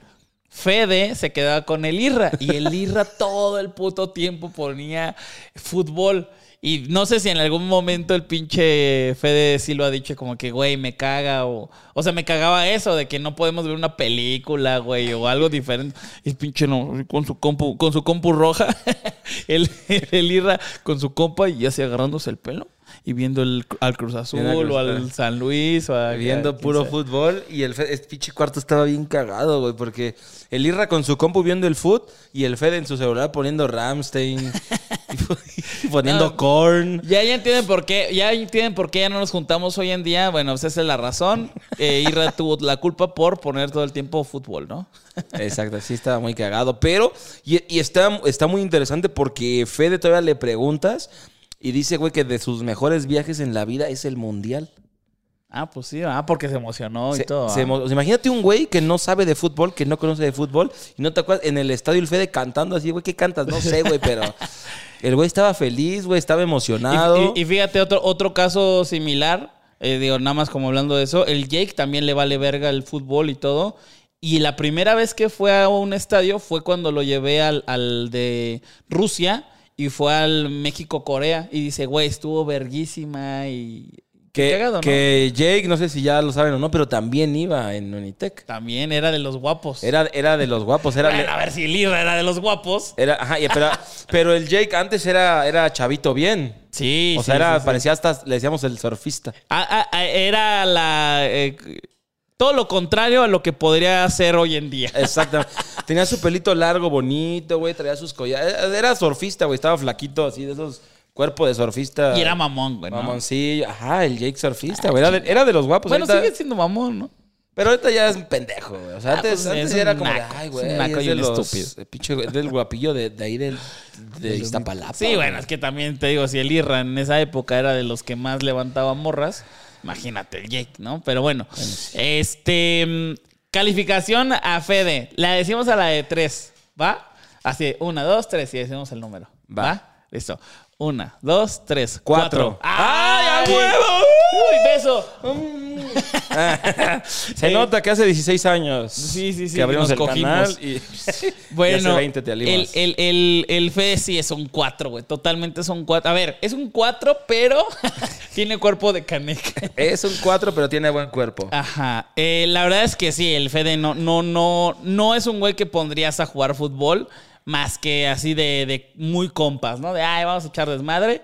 Fede se quedaba con el Irra, y el Irra todo el puto tiempo ponía fútbol. Y no sé si en algún momento el pinche Fede sí lo ha dicho como que, güey, me caga o... O sea, me cagaba eso de que no podemos ver una película, güey, o algo diferente. Y el pinche no, con su compu, con su compu roja, el, el Irra con su compa y así agarrándose el pelo y viendo el, al Cruz Azul Cruz o al. San Luis o a... Viendo a- puro fútbol y el Fede, este pinche cuarto estaba bien cagado, güey, porque el Irra con su compu viendo el foot y el Fede en su celular poniendo Ramstein y poniendo No. corn. Ya, ya entienden por qué, ya entienden por qué ya no nos juntamos hoy en día. Bueno, pues esa es la razón. Eh, Irra tuvo la culpa por poner todo el tiempo fútbol, ¿no? Exacto, sí estaba muy cagado. Pero, y, y está, está muy interesante porque Fede todavía le preguntas y dice, güey, que de sus mejores viajes en la vida es el mundial. Ah, pues sí, ah, porque se emocionó y todo. se ah. emo- imagínate un güey que no sabe de fútbol, que no conoce de fútbol, y no te acuerdas en el estadio el Fede cantando así, güey, ¿qué cantas? No sé, güey, pero el güey estaba feliz, güey, estaba emocionado. Y, fíjate, otro, otro caso similar, eh, digo, nada más como hablando de eso, el Jake también le vale verga el fútbol y todo. Y la primera vez que fue a un estadio fue cuando lo llevé al, al de Rusia y fue al México-Corea. Y dice, güey, estuvo verguísima y... que, cagado, ¿no? que Jake, no sé si ya lo saben o no, pero también iba en Unitec. También era de los guapos. Era, era de los guapos, era... Bueno, a ver si Lira era de los guapos. Era, ajá, y- pero, pero el Jake antes era, era chavito bien. Sí, O sí, sea, era, sí, sí. parecía hasta, le decíamos el surfista. Ah, ah, ah, era la... eh, Todo lo contrario a lo que podría hacer hoy en día. Exactamente. Tenía su pelito largo, bonito, güey. Traía sus collares. Era surfista, güey. Estaba flaquito, así de esos cuerpos de surfista. Y era mamón, güey. ¿no? Mamoncillo. Ajá, el Jake surfista, güey. Era de, era de los guapos. Bueno, ahorita- sigue siendo mamón, ¿no? Pero ahorita ya es un pendejo, güey. O sea, Ah, antes, pues, antes es era como de, naco, ay, es güey. un naco es y de un los- estúpido. el pinche, güey, del guapillo de, de ahí del, de Iztapalapa. Sí, güey. bueno, es que también te digo, si el Irra en esa época era de los que más levantaba morras, imagínate el Jake, ¿no? Pero bueno, este. mm, Calificación a Fede. La decimos a la de tres, ¿va? Así, una, dos, tres, y decimos el número. ¿Va? Va. Listo. Una, dos, tres, Cuatro. cuatro. ¡Ay, a huevo! ¡Uy, beso! Se nota que hace 16 años. Sí, sí, sí, Que abrimos nos el cogimos. canal y. Bueno, y hace 20 te el, el, el, el Fede sí es un 4, güey. Totalmente es un 4. A ver, es un 4, pero tiene cuerpo de caneca. Es un 4, pero tiene buen cuerpo. Ajá. Eh, la verdad es que sí, el Fede no, no, no, no es un güey que pondrías a jugar fútbol más que así de, de muy compas, ¿no? De, ay, vamos a echar desmadre.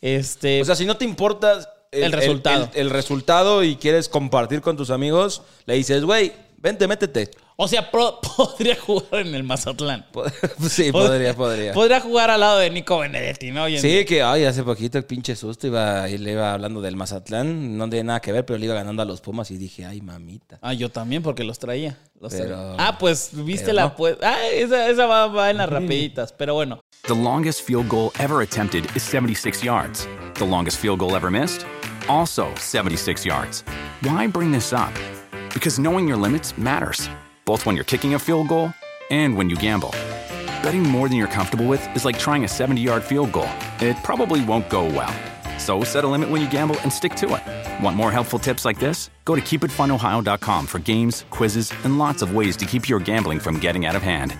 Este, O sea, si no te importa El resultado. El, el resultado y quieres compartir con tus amigos, le dices, güey, vente, métete. O sea, pro- podría jugar en el Mazatlán. sí, podría, podría. Podría jugar al lado de Nico Benedetti, ¿no? Hoy en día. Sí, que ay, hace poquito el pinche susto iba, y le iba hablando del Mazatlán, no tiene nada que ver, pero le iba ganando a los Pumas y dije, ay, mamita. Ah, yo también, porque los traía. Los Pero- traía. Ah, pues viste la no. pues. Ah, esa, esa va, va en las rapiditas. Pero bueno. The longest field goal ever attempted is 76 yards. The longest field goal ever missed? Also 76 yards. Why bring this up? Because knowing your limits matters, both when you're kicking a field goal and when you gamble. Betting more than you're comfortable with is like trying a 70 yard field goal. It probably won't go well. So set a limit when you gamble and stick to it. Want more helpful tips like this? Go to keepitfunohio.com for games, quizzes, and lots of ways to keep your gambling from getting out of hand.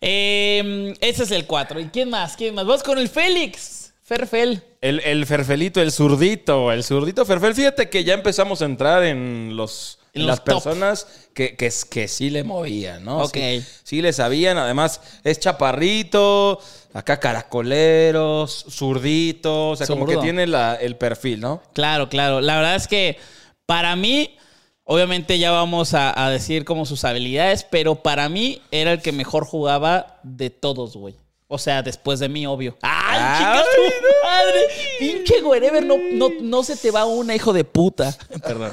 Eh, ese es el 4. ¿Y quién más? ¿Quién más? Vamos con el Félix. Ferfel. El, el Ferfelito, el zurdito, el zurdito Ferfel. Fíjate que ya empezamos a entrar en los En las top. personas que, que, que sí le movían, ¿no? Ok. Sí, sí le sabían. Además, es chaparrito, acá caracoleros, zurdito. O sea, como que tiene la- el perfil, ¿no? Claro, claro. La verdad es que para mí, obviamente ya vamos a, a decir como sus habilidades, pero para mí era el que mejor jugaba de todos, güey. O sea, después de mí, obvio. ¡Ay, Ay, chica tu madre! Pinche wherever, no, no, no se te va una, hijo de puta. Perdón.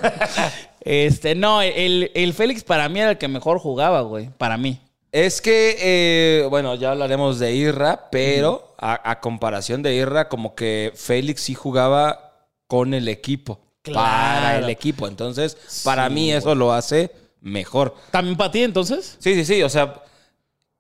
Este, no, el, el Félix para mí era el que mejor jugaba, güey. Para mí. Es que, eh, bueno, ya hablaremos de Irra, pero a, a comparación de Irra, como que Félix sí jugaba con el equipo. Claro. Para el equipo. Entonces, para mí eso lo hace mejor. ¿También para ti, entonces? Sí, sí, sí. O sea,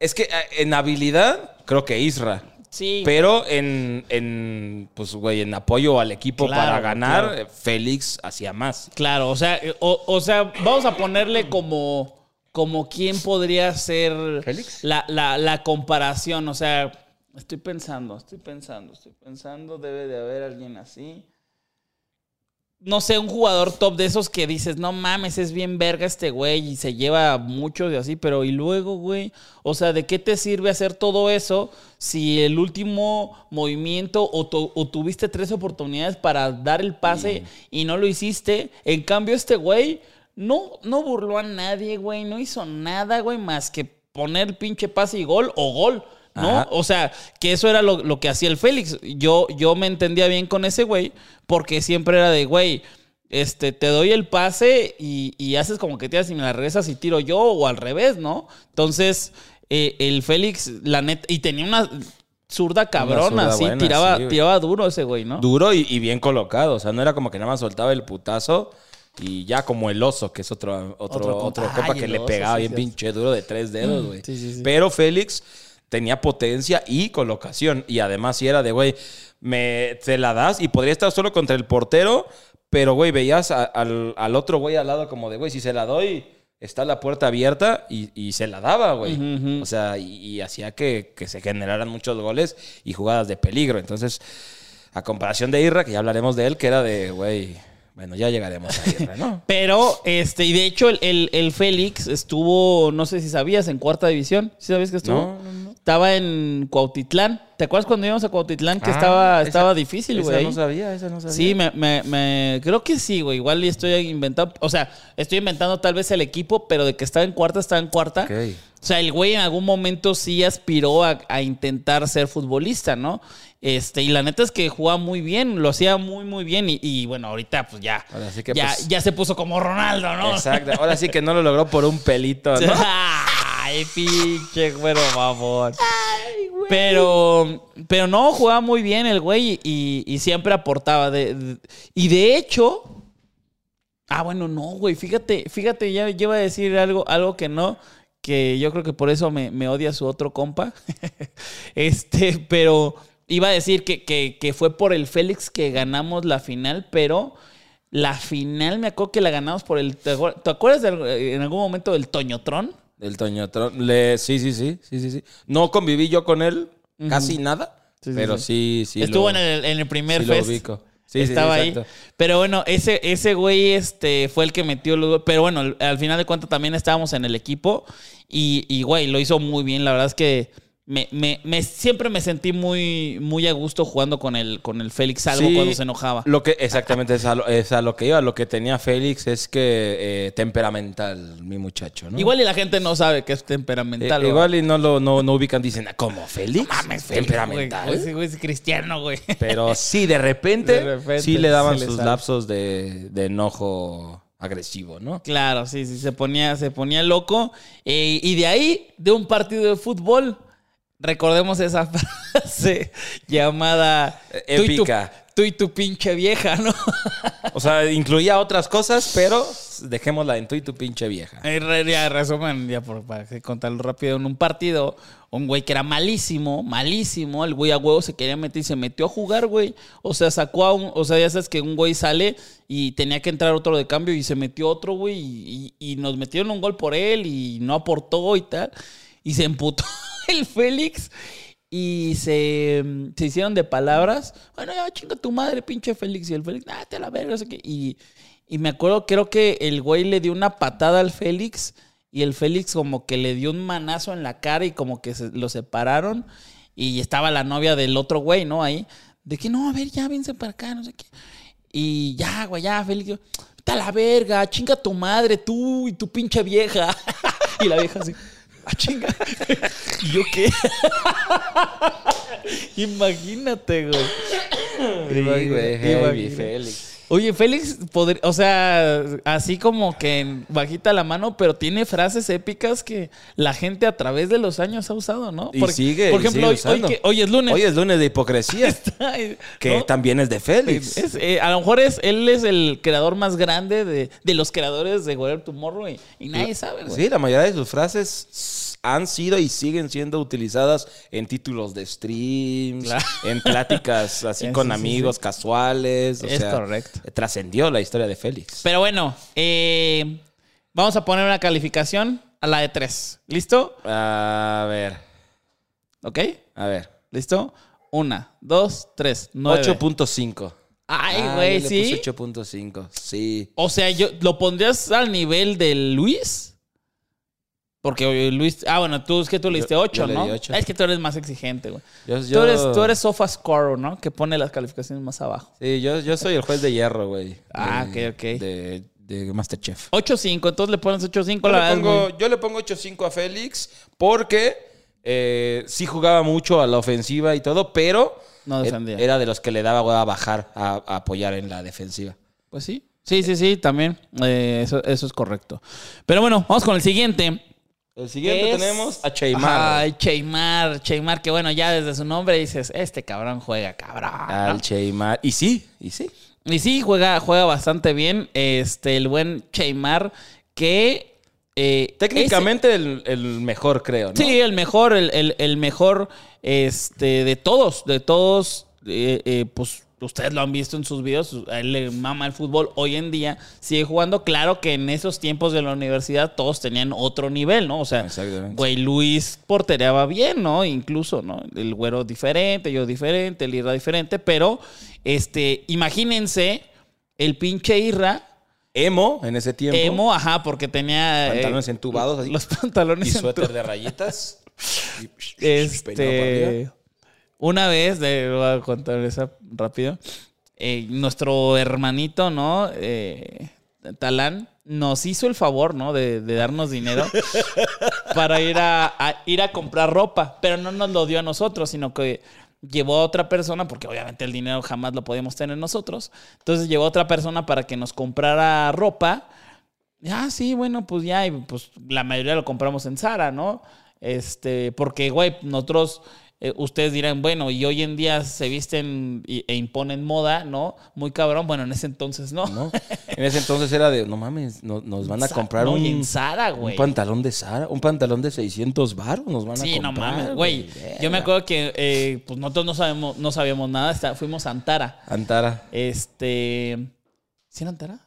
es que eh, en habilidad, creo que Isra. Sí. Pero en, en, pues, güey, en apoyo al equipo Claro, para ganar, claro. Félix hacía más. Claro, o sea, o, o sea, vamos a ponerle como, como quién podría ser ¿Félix? La, la, la comparación. O sea, estoy pensando, estoy pensando, estoy pensando, debe de haber alguien así. No sé, un jugador top de esos que dices, no mames, es bien verga este güey y se lleva mucho y así, pero y luego, güey, o sea, ¿de qué te sirve hacer todo eso si el último movimiento o, o tuviste tres oportunidades para dar el pase y no lo hiciste? En cambio, este güey no, no burló a nadie, güey, no hizo nada, güey, más que poner pinche pase y gol o gol. ¿No? Ajá. O sea, que eso era lo, lo que hacía el Félix. Yo, yo me entendía bien con ese güey, porque siempre era de, güey, este, te doy el pase y, y haces como que tiras y me la regresas y tiro yo, o al revés, ¿no? Entonces, eh, el Félix, la neta, y tenía una zurda cabrona, buena, tiraba, sí, güey. tiraba duro ese güey, ¿no? Duro y, y bien colocado. O sea, no era como que nada más soltaba el putazo y ya como el oso, que es otro, otro, Otro copa Ay, que le pegaba bien sí. pinche duro de tres dedos, güey. sí. Pero Félix tenía potencia y colocación. Y además, si era de, güey, me, te la das y podría estar solo contra el portero, pero, güey, veías a- al, al otro güey al lado como de, güey, si se la doy, está la puerta abierta y, y se la daba, güey. O sea, y, y hacía que, que se generaran muchos goles y jugadas de peligro. Entonces, a comparación de Irra, que ya hablaremos de él, que era de, güey, bueno, ya llegaremos a Irra, ¿no? Pero, este, y de hecho, el, el- el Félix estuvo, no sé si sabías, en cuarta división. ¿Sí sabías que estuvo? No, no, no. Estaba en Cuautitlán. ¿Te acuerdas cuando íbamos a Cuautitlán que Ah, estaba, esa- estaba difícil, Esa güey? no sabía, esa no sabía. Sí, me, me, me- creo que sí, güey. Igual estoy inventando, o sea, estoy inventando tal vez el equipo, pero de que estaba en cuarta, estaba en cuarta. Ok. O sea, el güey en algún momento sí aspiró a, a intentar ser futbolista, ¿no? Este, y la neta es que jugaba muy bien, lo hacía muy, muy bien. Y, y, bueno, ahorita pues ya, Ahora sí que, ya, pues- ya se puso como Ronaldo, ¿no? Exacto. Ahora sí que no lo logró por un pelito, ¿no? Ay, pinche güero, mamón. Pero, pero no, jugaba muy bien el güey y, y siempre aportaba. De, de- y de hecho. Ah, bueno, no, güey. Fíjate, fíjate, ya iba a decir algo, algo que no. Que yo creo que por eso me, me odia su otro compa. este, pero iba a decir que, que, que fue por el Félix que ganamos la final, pero la final me acuerdo que la ganamos por el. ¿Te acuer- te acuerdas de- en algún momento del Toñotrón? El Toñotrón. Le, sí, sí, sí, sí, sí, sí. No conviví yo con él casi nada, Sí, sí, pero sí. sí. Estuvo lo- en, el, en el primer lo fest. ubico. Sí, Estaba ahí. Pero bueno, ese, ese güey este, fue el que metió los. Pero bueno, al- al final de cuentas también estábamos en el equipo. Y, y, güey, lo hizo muy bien. La verdad es que me, me- me- siempre me sentí muy, muy a gusto jugando con el, con el Félix, salvo Sí, cuando se enojaba. Lo que, exactamente, es a lo, es a lo que iba. Lo que tenía Félix es que eh, temperamental, mi muchacho, ¿no? Igual y la gente no sabe que es temperamental. Eh, igual y no lo no, no ubican, dicen, "Ah, ¿cómo? ¿Félix? Mames, Félix, temperamental. güey. Es cristiano, güey. Pero sí, de repente, De repente sí le daban sus lapsos de, de enojo agresivo, ¿no? Claro, sí, sí, se ponía, se ponía loco. Eh, y de ahí, de un partido de fútbol, recordemos esa frase llamada Eh, "Tú y tu- épica. Tú y tu pinche vieja, ¿no? O sea, incluía otras cosas, pero dejémosla en tú y tu pinche vieja. En realidad, resumen, ya por, para contarlo rápido, en un partido, un güey que era malísimo, malísimo, el güey a huevo se quería meter y se metió a jugar, güey. O sea, sacó a un, o sea, ya sabes que un güey sale y tenía que entrar otro de cambio y se metió otro, güey, y, y- y nos metieron un gol por él y no aportó y tal. Y se emputó el Félix y se, se hicieron de palabras. Bueno, ya chinga tu madre, pinche Félix. Y el Félix, ah, te la verga, no sé qué. Y, y me acuerdo, creo que el güey le dio una patada al Félix y el Félix como que le dio un manazo en la cara y como que se, lo separaron y estaba la novia del otro güey, ¿no? Ahí, de que no, a ver, ya, vénse para acá, no sé qué. Y ya, güey, ya, Félix, a la verga, chinga tu madre, tú y tu pinche vieja. y la vieja así, ah, chinga. ¿Y yo qué? Imagínate, güey. Sí, güey. Félix. Oye, Félix, o sea, así como que bajita la mano, pero tiene frases épicas que la gente a través de los años ha usado, ¿no? Y sigue, Por ejemplo, sigue hoy, usando. hoy que- hoy es lunes. Hoy es lunes de hipocresía, Ay, que ¿no? también es de Félix. Es- eh, a lo mejor es, él es el creador más grande de, de los creadores de Whatever Tomorrow y, y nadie sabe, güey. Sí, la mayoría de sus frases han sido y siguen siendo utilizadas en títulos de streams, Claro. en pláticas así Sí, con sí, sí, amigos casuales. O Es sea, correcto. Trascendió la historia de Félix. Pero bueno, eh, vamos a poner una calificación a la de 3. ¿Listo? A ver, ¿Ok? a ver. ¿Listo? Una, dos, tres, nueve. 8.5. Ay, güey, ¿sí? puse 8.5, sí. O sea, yo ¿lo pondrías al nivel de Luis? Porque Luis. Ah, bueno, tú es que tú le diste Yo- 8, yo le ¿no? di. Es que tú eres más exigente, güey. Yo, Tú, eres, tú eres sofa scorer, ¿no? Que pone las calificaciones más abajo. Sí, yo, yo soy el juez de hierro, güey. Ah, de- ok, ok. De, de Masterchef. 8-5, entonces le pones 8-5 Yo la le, verdad es pongo, muy- yo le pongo 8-5 a Félix porque eh, sí jugaba mucho a la ofensiva y todo, pero No er- defendía. era de los que le daba a bajar a, a apoyar en la defensiva. Pues sí. Sí, sí, sí, también. Eh, eso, eso es correcto. Pero bueno, vamos con el siguiente. El siguiente Es- tenemos a Cheymar. Ay, Cheymar. Cheymar, que bueno, ya desde su nombre dices, este cabrón juega, cabrón. Al Cheymar. Y sí, y sí. Y sí, juega, juega bastante bien. Este, el buen Cheymar, que. eh, Técnicamente el, el mejor, creo, ¿no? sí, el mejor, el, el- el mejor este, de todos. De todos. eh, eh, pues ustedes lo han visto en sus videos. A él le mama el fútbol. Hoy en día sigue jugando. Claro que en esos tiempos de la universidad todos tenían otro nivel, ¿no? O sea, güey, Luis portereaba bien, ¿no? Incluso, ¿no? El güero diferente, yo diferente, el Irra diferente. Pero, este, imagínense el pinche Irra. Emo en ese tiempo. Emo, ajá, porque tenía. eh, Pantalones entubados así. Los pantalones Y suéter de rayitas. este. Una vez, de, voy a contar esa rápido. eh, nuestro hermanito, ¿no? Eh, Talán nos hizo el favor, ¿no? De, de darnos dinero para ir a, a ir a comprar ropa, pero no nos lo dio a nosotros, sino que llevó a otra persona, porque obviamente el dinero jamás lo podíamos tener nosotros. Entonces llevó a otra persona para que nos comprara ropa. Ah, sí, bueno, pues ya, y pues la mayoría lo compramos en Zara, ¿no? Este, porque, güey, nosotros, eh, ustedes dirán, bueno, y hoy en día se visten y- e imponen moda, ¿no? Muy cabrón. Bueno, en ese entonces no. ¿no? En ese entonces era de, no mames, no- nos van a comprar no, un, en Zara, güey. un pantalón de Sara, un pantalón de 600 baros, nos van a Sí, no comprar. mames, güey. Yo me acuerdo que eh, pues nosotros no sabemos, no sabíamos nada, está- fuimos a Antara. Antara. Este. ¿Sí era Antara?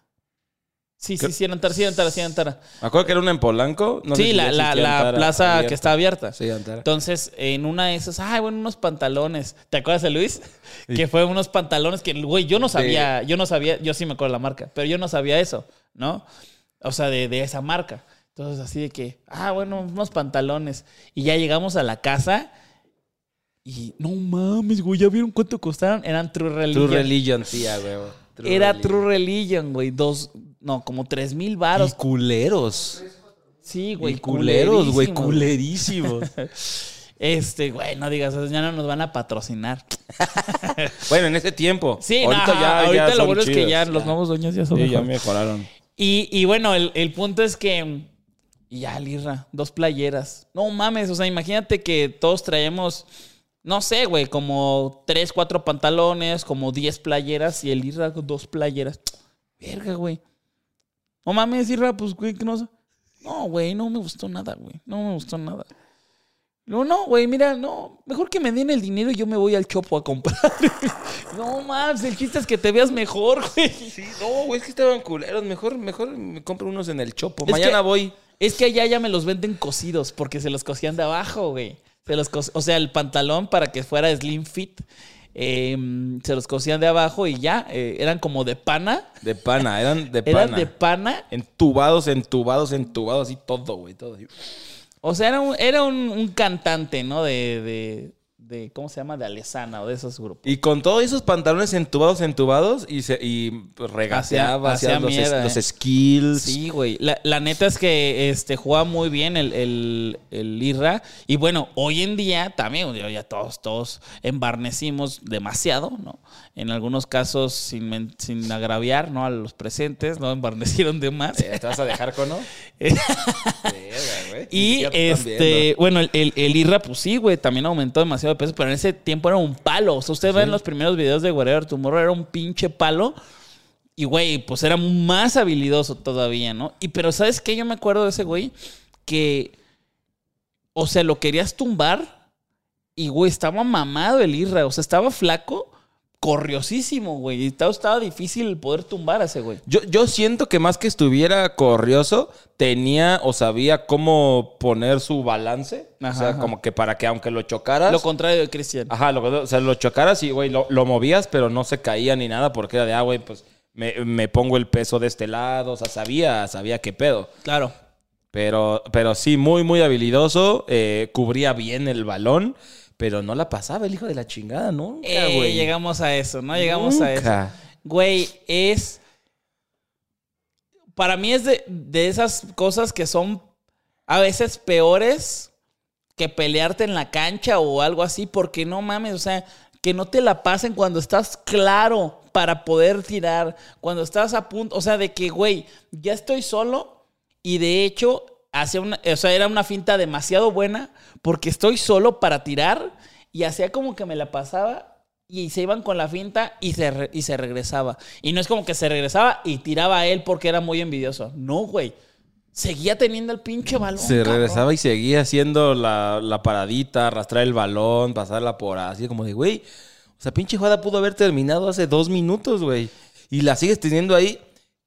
Sí, sí, sí, era Antara, sí, era Antara, sí, Antara. Me acuerdo que era una en Polanco. no sé sí, si la, la, la Antara plaza abierta. que está abierta. Sí, Antara. Entonces, en una de esas, ay, bueno, unos pantalones. ¿Te acuerdas de Luis? Que fue unos pantalones que, güey, yo no sabía, yo no sabía, yo sí me acuerdo de la marca, pero yo no sabía eso, ¿no? O sea, de, de esa marca. Entonces, así de que, ah, bueno, unos pantalones. Y ya llegamos a la casa y, no mames, güey, ¿ya vieron cuánto costaron? Eran True Religion. True Religion, sí, a huevo. True Era Religion. True Religion, güey. Dos, no, como tres mil Y varos. culeros. Sí, güey. y culeros, güey, culerísimos. Este, güey, no digas, ya no nos van a patrocinar. bueno, en ese tiempo. Sí, ahorita no, ya, ahorita ya lo bueno es que ya los nuevos dueños ya son Sí, ya mejoraron. Y, y bueno, el, el punto es que. y Ya, Lirra, dos playeras. No mames, o sea, imagínate que todos traemos, no sé, güey, como tres, cuatro pantalones, como diez playeras y el Lirra dos playeras. Verga, güey. No mames, Lirra, pues, güey, que no. No, güey, no me gustó nada, güey. No me gustó nada. No, no, güey, mira, no. Mejor que me den el dinero y yo me voy al chopo a comprar. no mames, el chiste es que te veas mejor, güey. Sí, no, güey, es que estaban culeros. Mejor, mejor me compro unos en el chopo. Es Mañana que- voy. Es que allá ya me los venden cosidos porque se los cosían de abajo, güey. Se los o sea, el pantalón para que fuera slim fit, eh, se los cosían de abajo y ya, eh, eran como de pana. De pana, eran de pana. Eran de pana. Entubados, entubados, entubados, así todo, güey, todo. O sea, era un, era un, un cantante, ¿no? De, de, de, ¿cómo se llama? De Alesana o de esos grupos. Y con todos esos pantalones entubados, entubados, y, se, y hacía, hacía los, es- mierda, los eh. skills. Sí, güey. La, la neta es que este, juega muy bien el, el, el Irra. Y bueno, hoy en día también, ya todos, todos embarnecimos demasiado, ¿no? En algunos casos, sin, sin agraviar, ¿no? A los presentes, ¿no? Embarnecieron de más. Eh, ¿Te vas a dejar con no? Verga, güey. Y este, bueno, el, el, el Irra, pues sí, güey, también aumentó demasiado de pero en ese tiempo era un palo. O sea, ustedes ven los primeros videos de Whatever Tomorrow, era un pinche palo. Y, güey, pues era más habilidoso todavía, ¿no? Y, pero, ¿sabes qué? Yo me acuerdo de ese güey que, o sea, lo querías tumbar y, güey, estaba mamado el Irra. O sea, estaba flaco, corriosísimo, güey. Estaba, estaba difícil poder tumbar a ese güey. Yo, yo siento que más que estuviera corrioso, tenía o sabía cómo poner su balance. Ajá, o sea, ajá. como que para que aunque lo chocaras. Lo contrario de Cristian. Ajá, lo, o sea, lo chocaras y, güey, lo, lo movías, pero no se caía ni nada porque era de, ah, güey, pues me, me pongo el peso de este lado. O sea, sabía, sabía qué pedo. Claro. Pero, pero sí, muy, muy habilidoso. eh, cubría bien el balón, pero no la pasaba el hijo de la chingada, nunca, Eh, güey. llegamos a eso, ¿no? Llegamos a eso. Güey, es. Para mí es de, de esas cosas que son a veces peores que pelearte en la cancha o algo así, porque no mames, o sea, que no te la pasen cuando estás claro para poder tirar, cuando estás a punto, o sea, de que, güey, ya estoy solo y de hecho, hacía una, o sea, era una finta demasiado buena porque estoy solo para tirar y hacía como que me la pasaba y se iban con la finta y se, re- y se regresaba. Y no es como que se regresaba y tiraba a él porque era muy envidioso. No, güey. Seguía teniendo el pinche balón. Se cabrón. regresaba y seguía haciendo la, la paradita, arrastrar el balón, pasarla por así, como de, güey, o sea, pinche jugada pudo haber terminado hace dos minutos, güey. Y la sigues teniendo ahí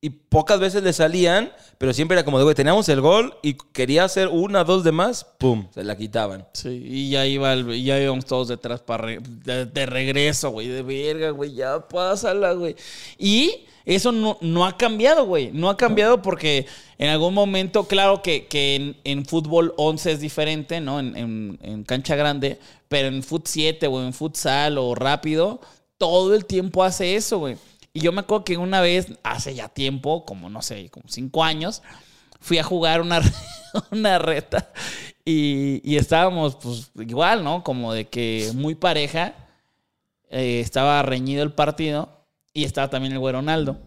y pocas veces le salían, pero siempre era como de, güey, teníamos el gol y quería hacer una, dos de más, pum, se la quitaban. Sí, y ya iba el- ya íbamos todos detrás para de regreso, güey, de verga, güey, ya pásala, güey. Y Eso no, no ha cambiado, güey. No ha cambiado porque en algún momento, claro que, que en, en fútbol 11 es diferente, ¿no? En, en- en cancha grande, pero en fut 7 o en futsal o rápido, todo el tiempo hace eso, güey. Y yo me acuerdo que una vez, hace ya tiempo, como no sé, como cinco años, fui a jugar una, una reta y, y estábamos, pues igual, ¿no? Como de que muy pareja. Eh, estaba reñido el partido y estaba también el güey Ronaldo.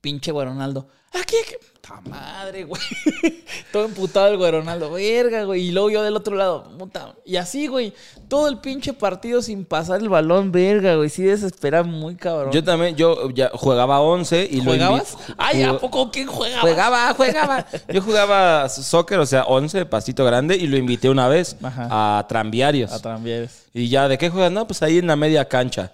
Pinche güey Ronaldo. Aquí, aquí. Puta madre, güey. Todo emputado el güey Ronaldo. Verga, güey. Y luego yo del otro lado. Puta. Y así, güey. Todo el pinche partido sin pasar el balón. Verga, güey. Sí desespera muy cabrón. Yo también, yo ya jugaba 11 y ¿Jugabas? Ay, ¿a poco quién jugaba? Jugaba, jugaba. Yo jugaba soccer, o sea, 11, pasito grande, y lo invité una vez Ajá. a Tranviarios. A Tranvieres. Y ya, ¿de qué juegas? No, pues ahí en la media cancha.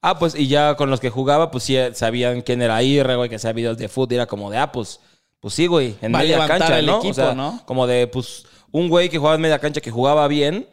Ah, pues, y ya con los que jugaba, pues sí sabían quién era Irre, güey, que hacía videos de fútbol. Y era como de, ah, pues, pues sí, güey, en Va media cancha, el ¿no? equipo, o sea, ¿no? como de, pues, un güey que jugaba en media cancha que jugaba bien.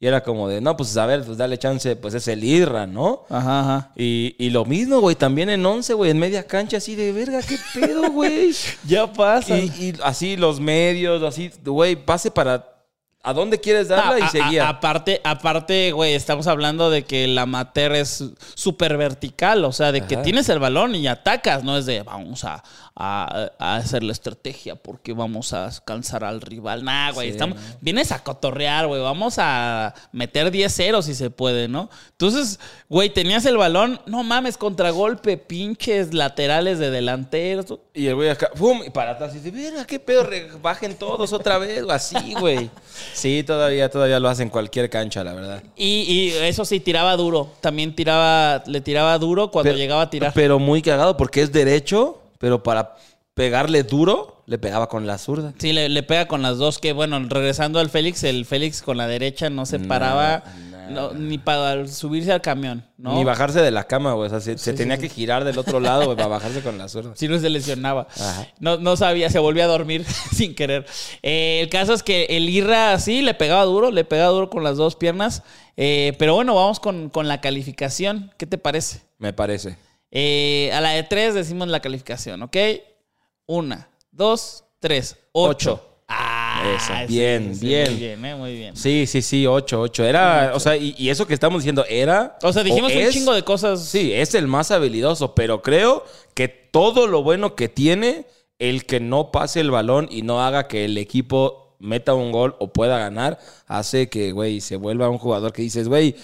Y era como de, no, pues a ver, pues dale chance, pues es el Irra, ¿no? Ajá, ajá. Y, y lo mismo, güey, también en 11, güey, en media cancha, así de verga, qué pedo, güey. Ya pasa. y, y así los medios, así, güey, pase para. ¿A dónde quieres darla? Y a- seguía. a- aparte, aparte, güey, estamos hablando de que el amateur es súper vertical, o sea, de que tienes el balón y atacas, no es de vamos a, a- a hacer la estrategia porque vamos a cansar al rival. Nah, güey, Sí, estamos, no. vienes a cotorrear, güey, vamos a meter 10-0 si se puede, ¿no? Entonces, güey, tenías el balón, no mames, contragolpe, pinches laterales de delanteros. Y el güey acá, ¡pum! Y para atrás. Y dice, mira, qué pedo, bajen todos otra vez. O así, güey. Sí, todavía, todavía lo hacen cualquier cancha, la verdad. Y, y eso sí, tiraba duro. También tiraba, le tiraba duro cuando Pero- llegaba a tirar. Pero muy cagado porque es derecho, pero para pegarle duro, le pegaba con la zurda. Sí, le, le pega con las dos, que bueno, regresando al Félix, el Félix con la derecha no se paraba no, ni para subirse al camión, ¿no? Ni bajarse de la cama, güey. O sea, se, se tenía que girar del otro lado, güey, para bajarse con la zurda. Si no se lesionaba. Ajá. No, no sabía, se volvía a dormir sin querer. Eh, el caso es que el Irra sí le pegaba duro, le pegaba duro con las dos piernas. Eh, pero bueno, vamos con, con la calificación. ¿Qué te parece? Me parece. Eh, a la de tres decimos la calificación, ¿ok? Una, dos, tres, ocho. Ocho. Ah, Eso, sí, bien, sí, bien. Muy bien, eh, muy bien. Sí, sí, sí, 8, 8. Era, o sea, y, y eso que estamos diciendo era. O sea, dijimos un es- chingo de cosas. Sí, es el más habilidoso, pero creo que todo lo bueno que tiene, el que no pase el balón y no haga que el equipo meta un gol o pueda ganar, hace que, güey, se vuelva un jugador que dices, güey,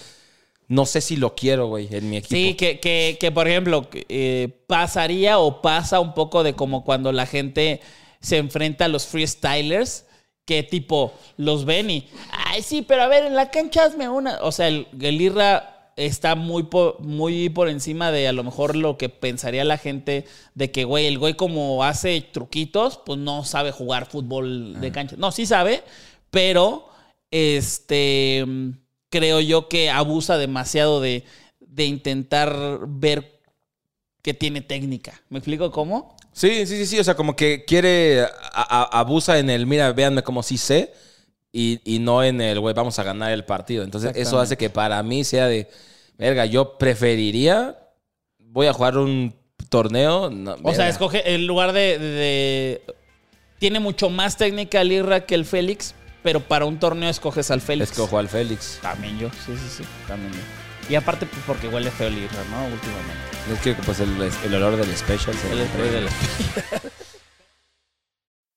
no sé si lo quiero, güey, en mi equipo. Sí, que, que, que, por ejemplo, eh, pasaría o pasa un poco de como cuando la gente se enfrenta a los freestylers, que tipo los ven y, ay, sí, pero a ver, en la cancha hazme una. O sea, el, el Irra está muy por, muy por encima de a lo mejor lo que pensaría la gente de que, güey, el güey como hace truquitos, pues no sabe jugar fútbol de cancha. No, sí sabe, pero este creo yo que abusa demasiado de, de intentar ver que tiene técnica. ¿Me explico cómo? Sí, sí, sí, sí. O sea, como que quiere, a- a- abusa en el, mira, véanme como sí sé, y, y no en el, güey, vamos a ganar el partido. Entonces, eso hace que para mí sea de, verga, yo preferiría, voy a jugar un torneo. no, O sea, escoge en lugar de, de- de- Tiene mucho más técnica el Irra que el Félix, pero para un torneo escoges al Félix. Escojo al Félix. También yo, sí, sí, sí, también yo. Y aparte, pues porque huele feo el ¿no? Últimamente. Es que pues el, el olor del special se El spray del-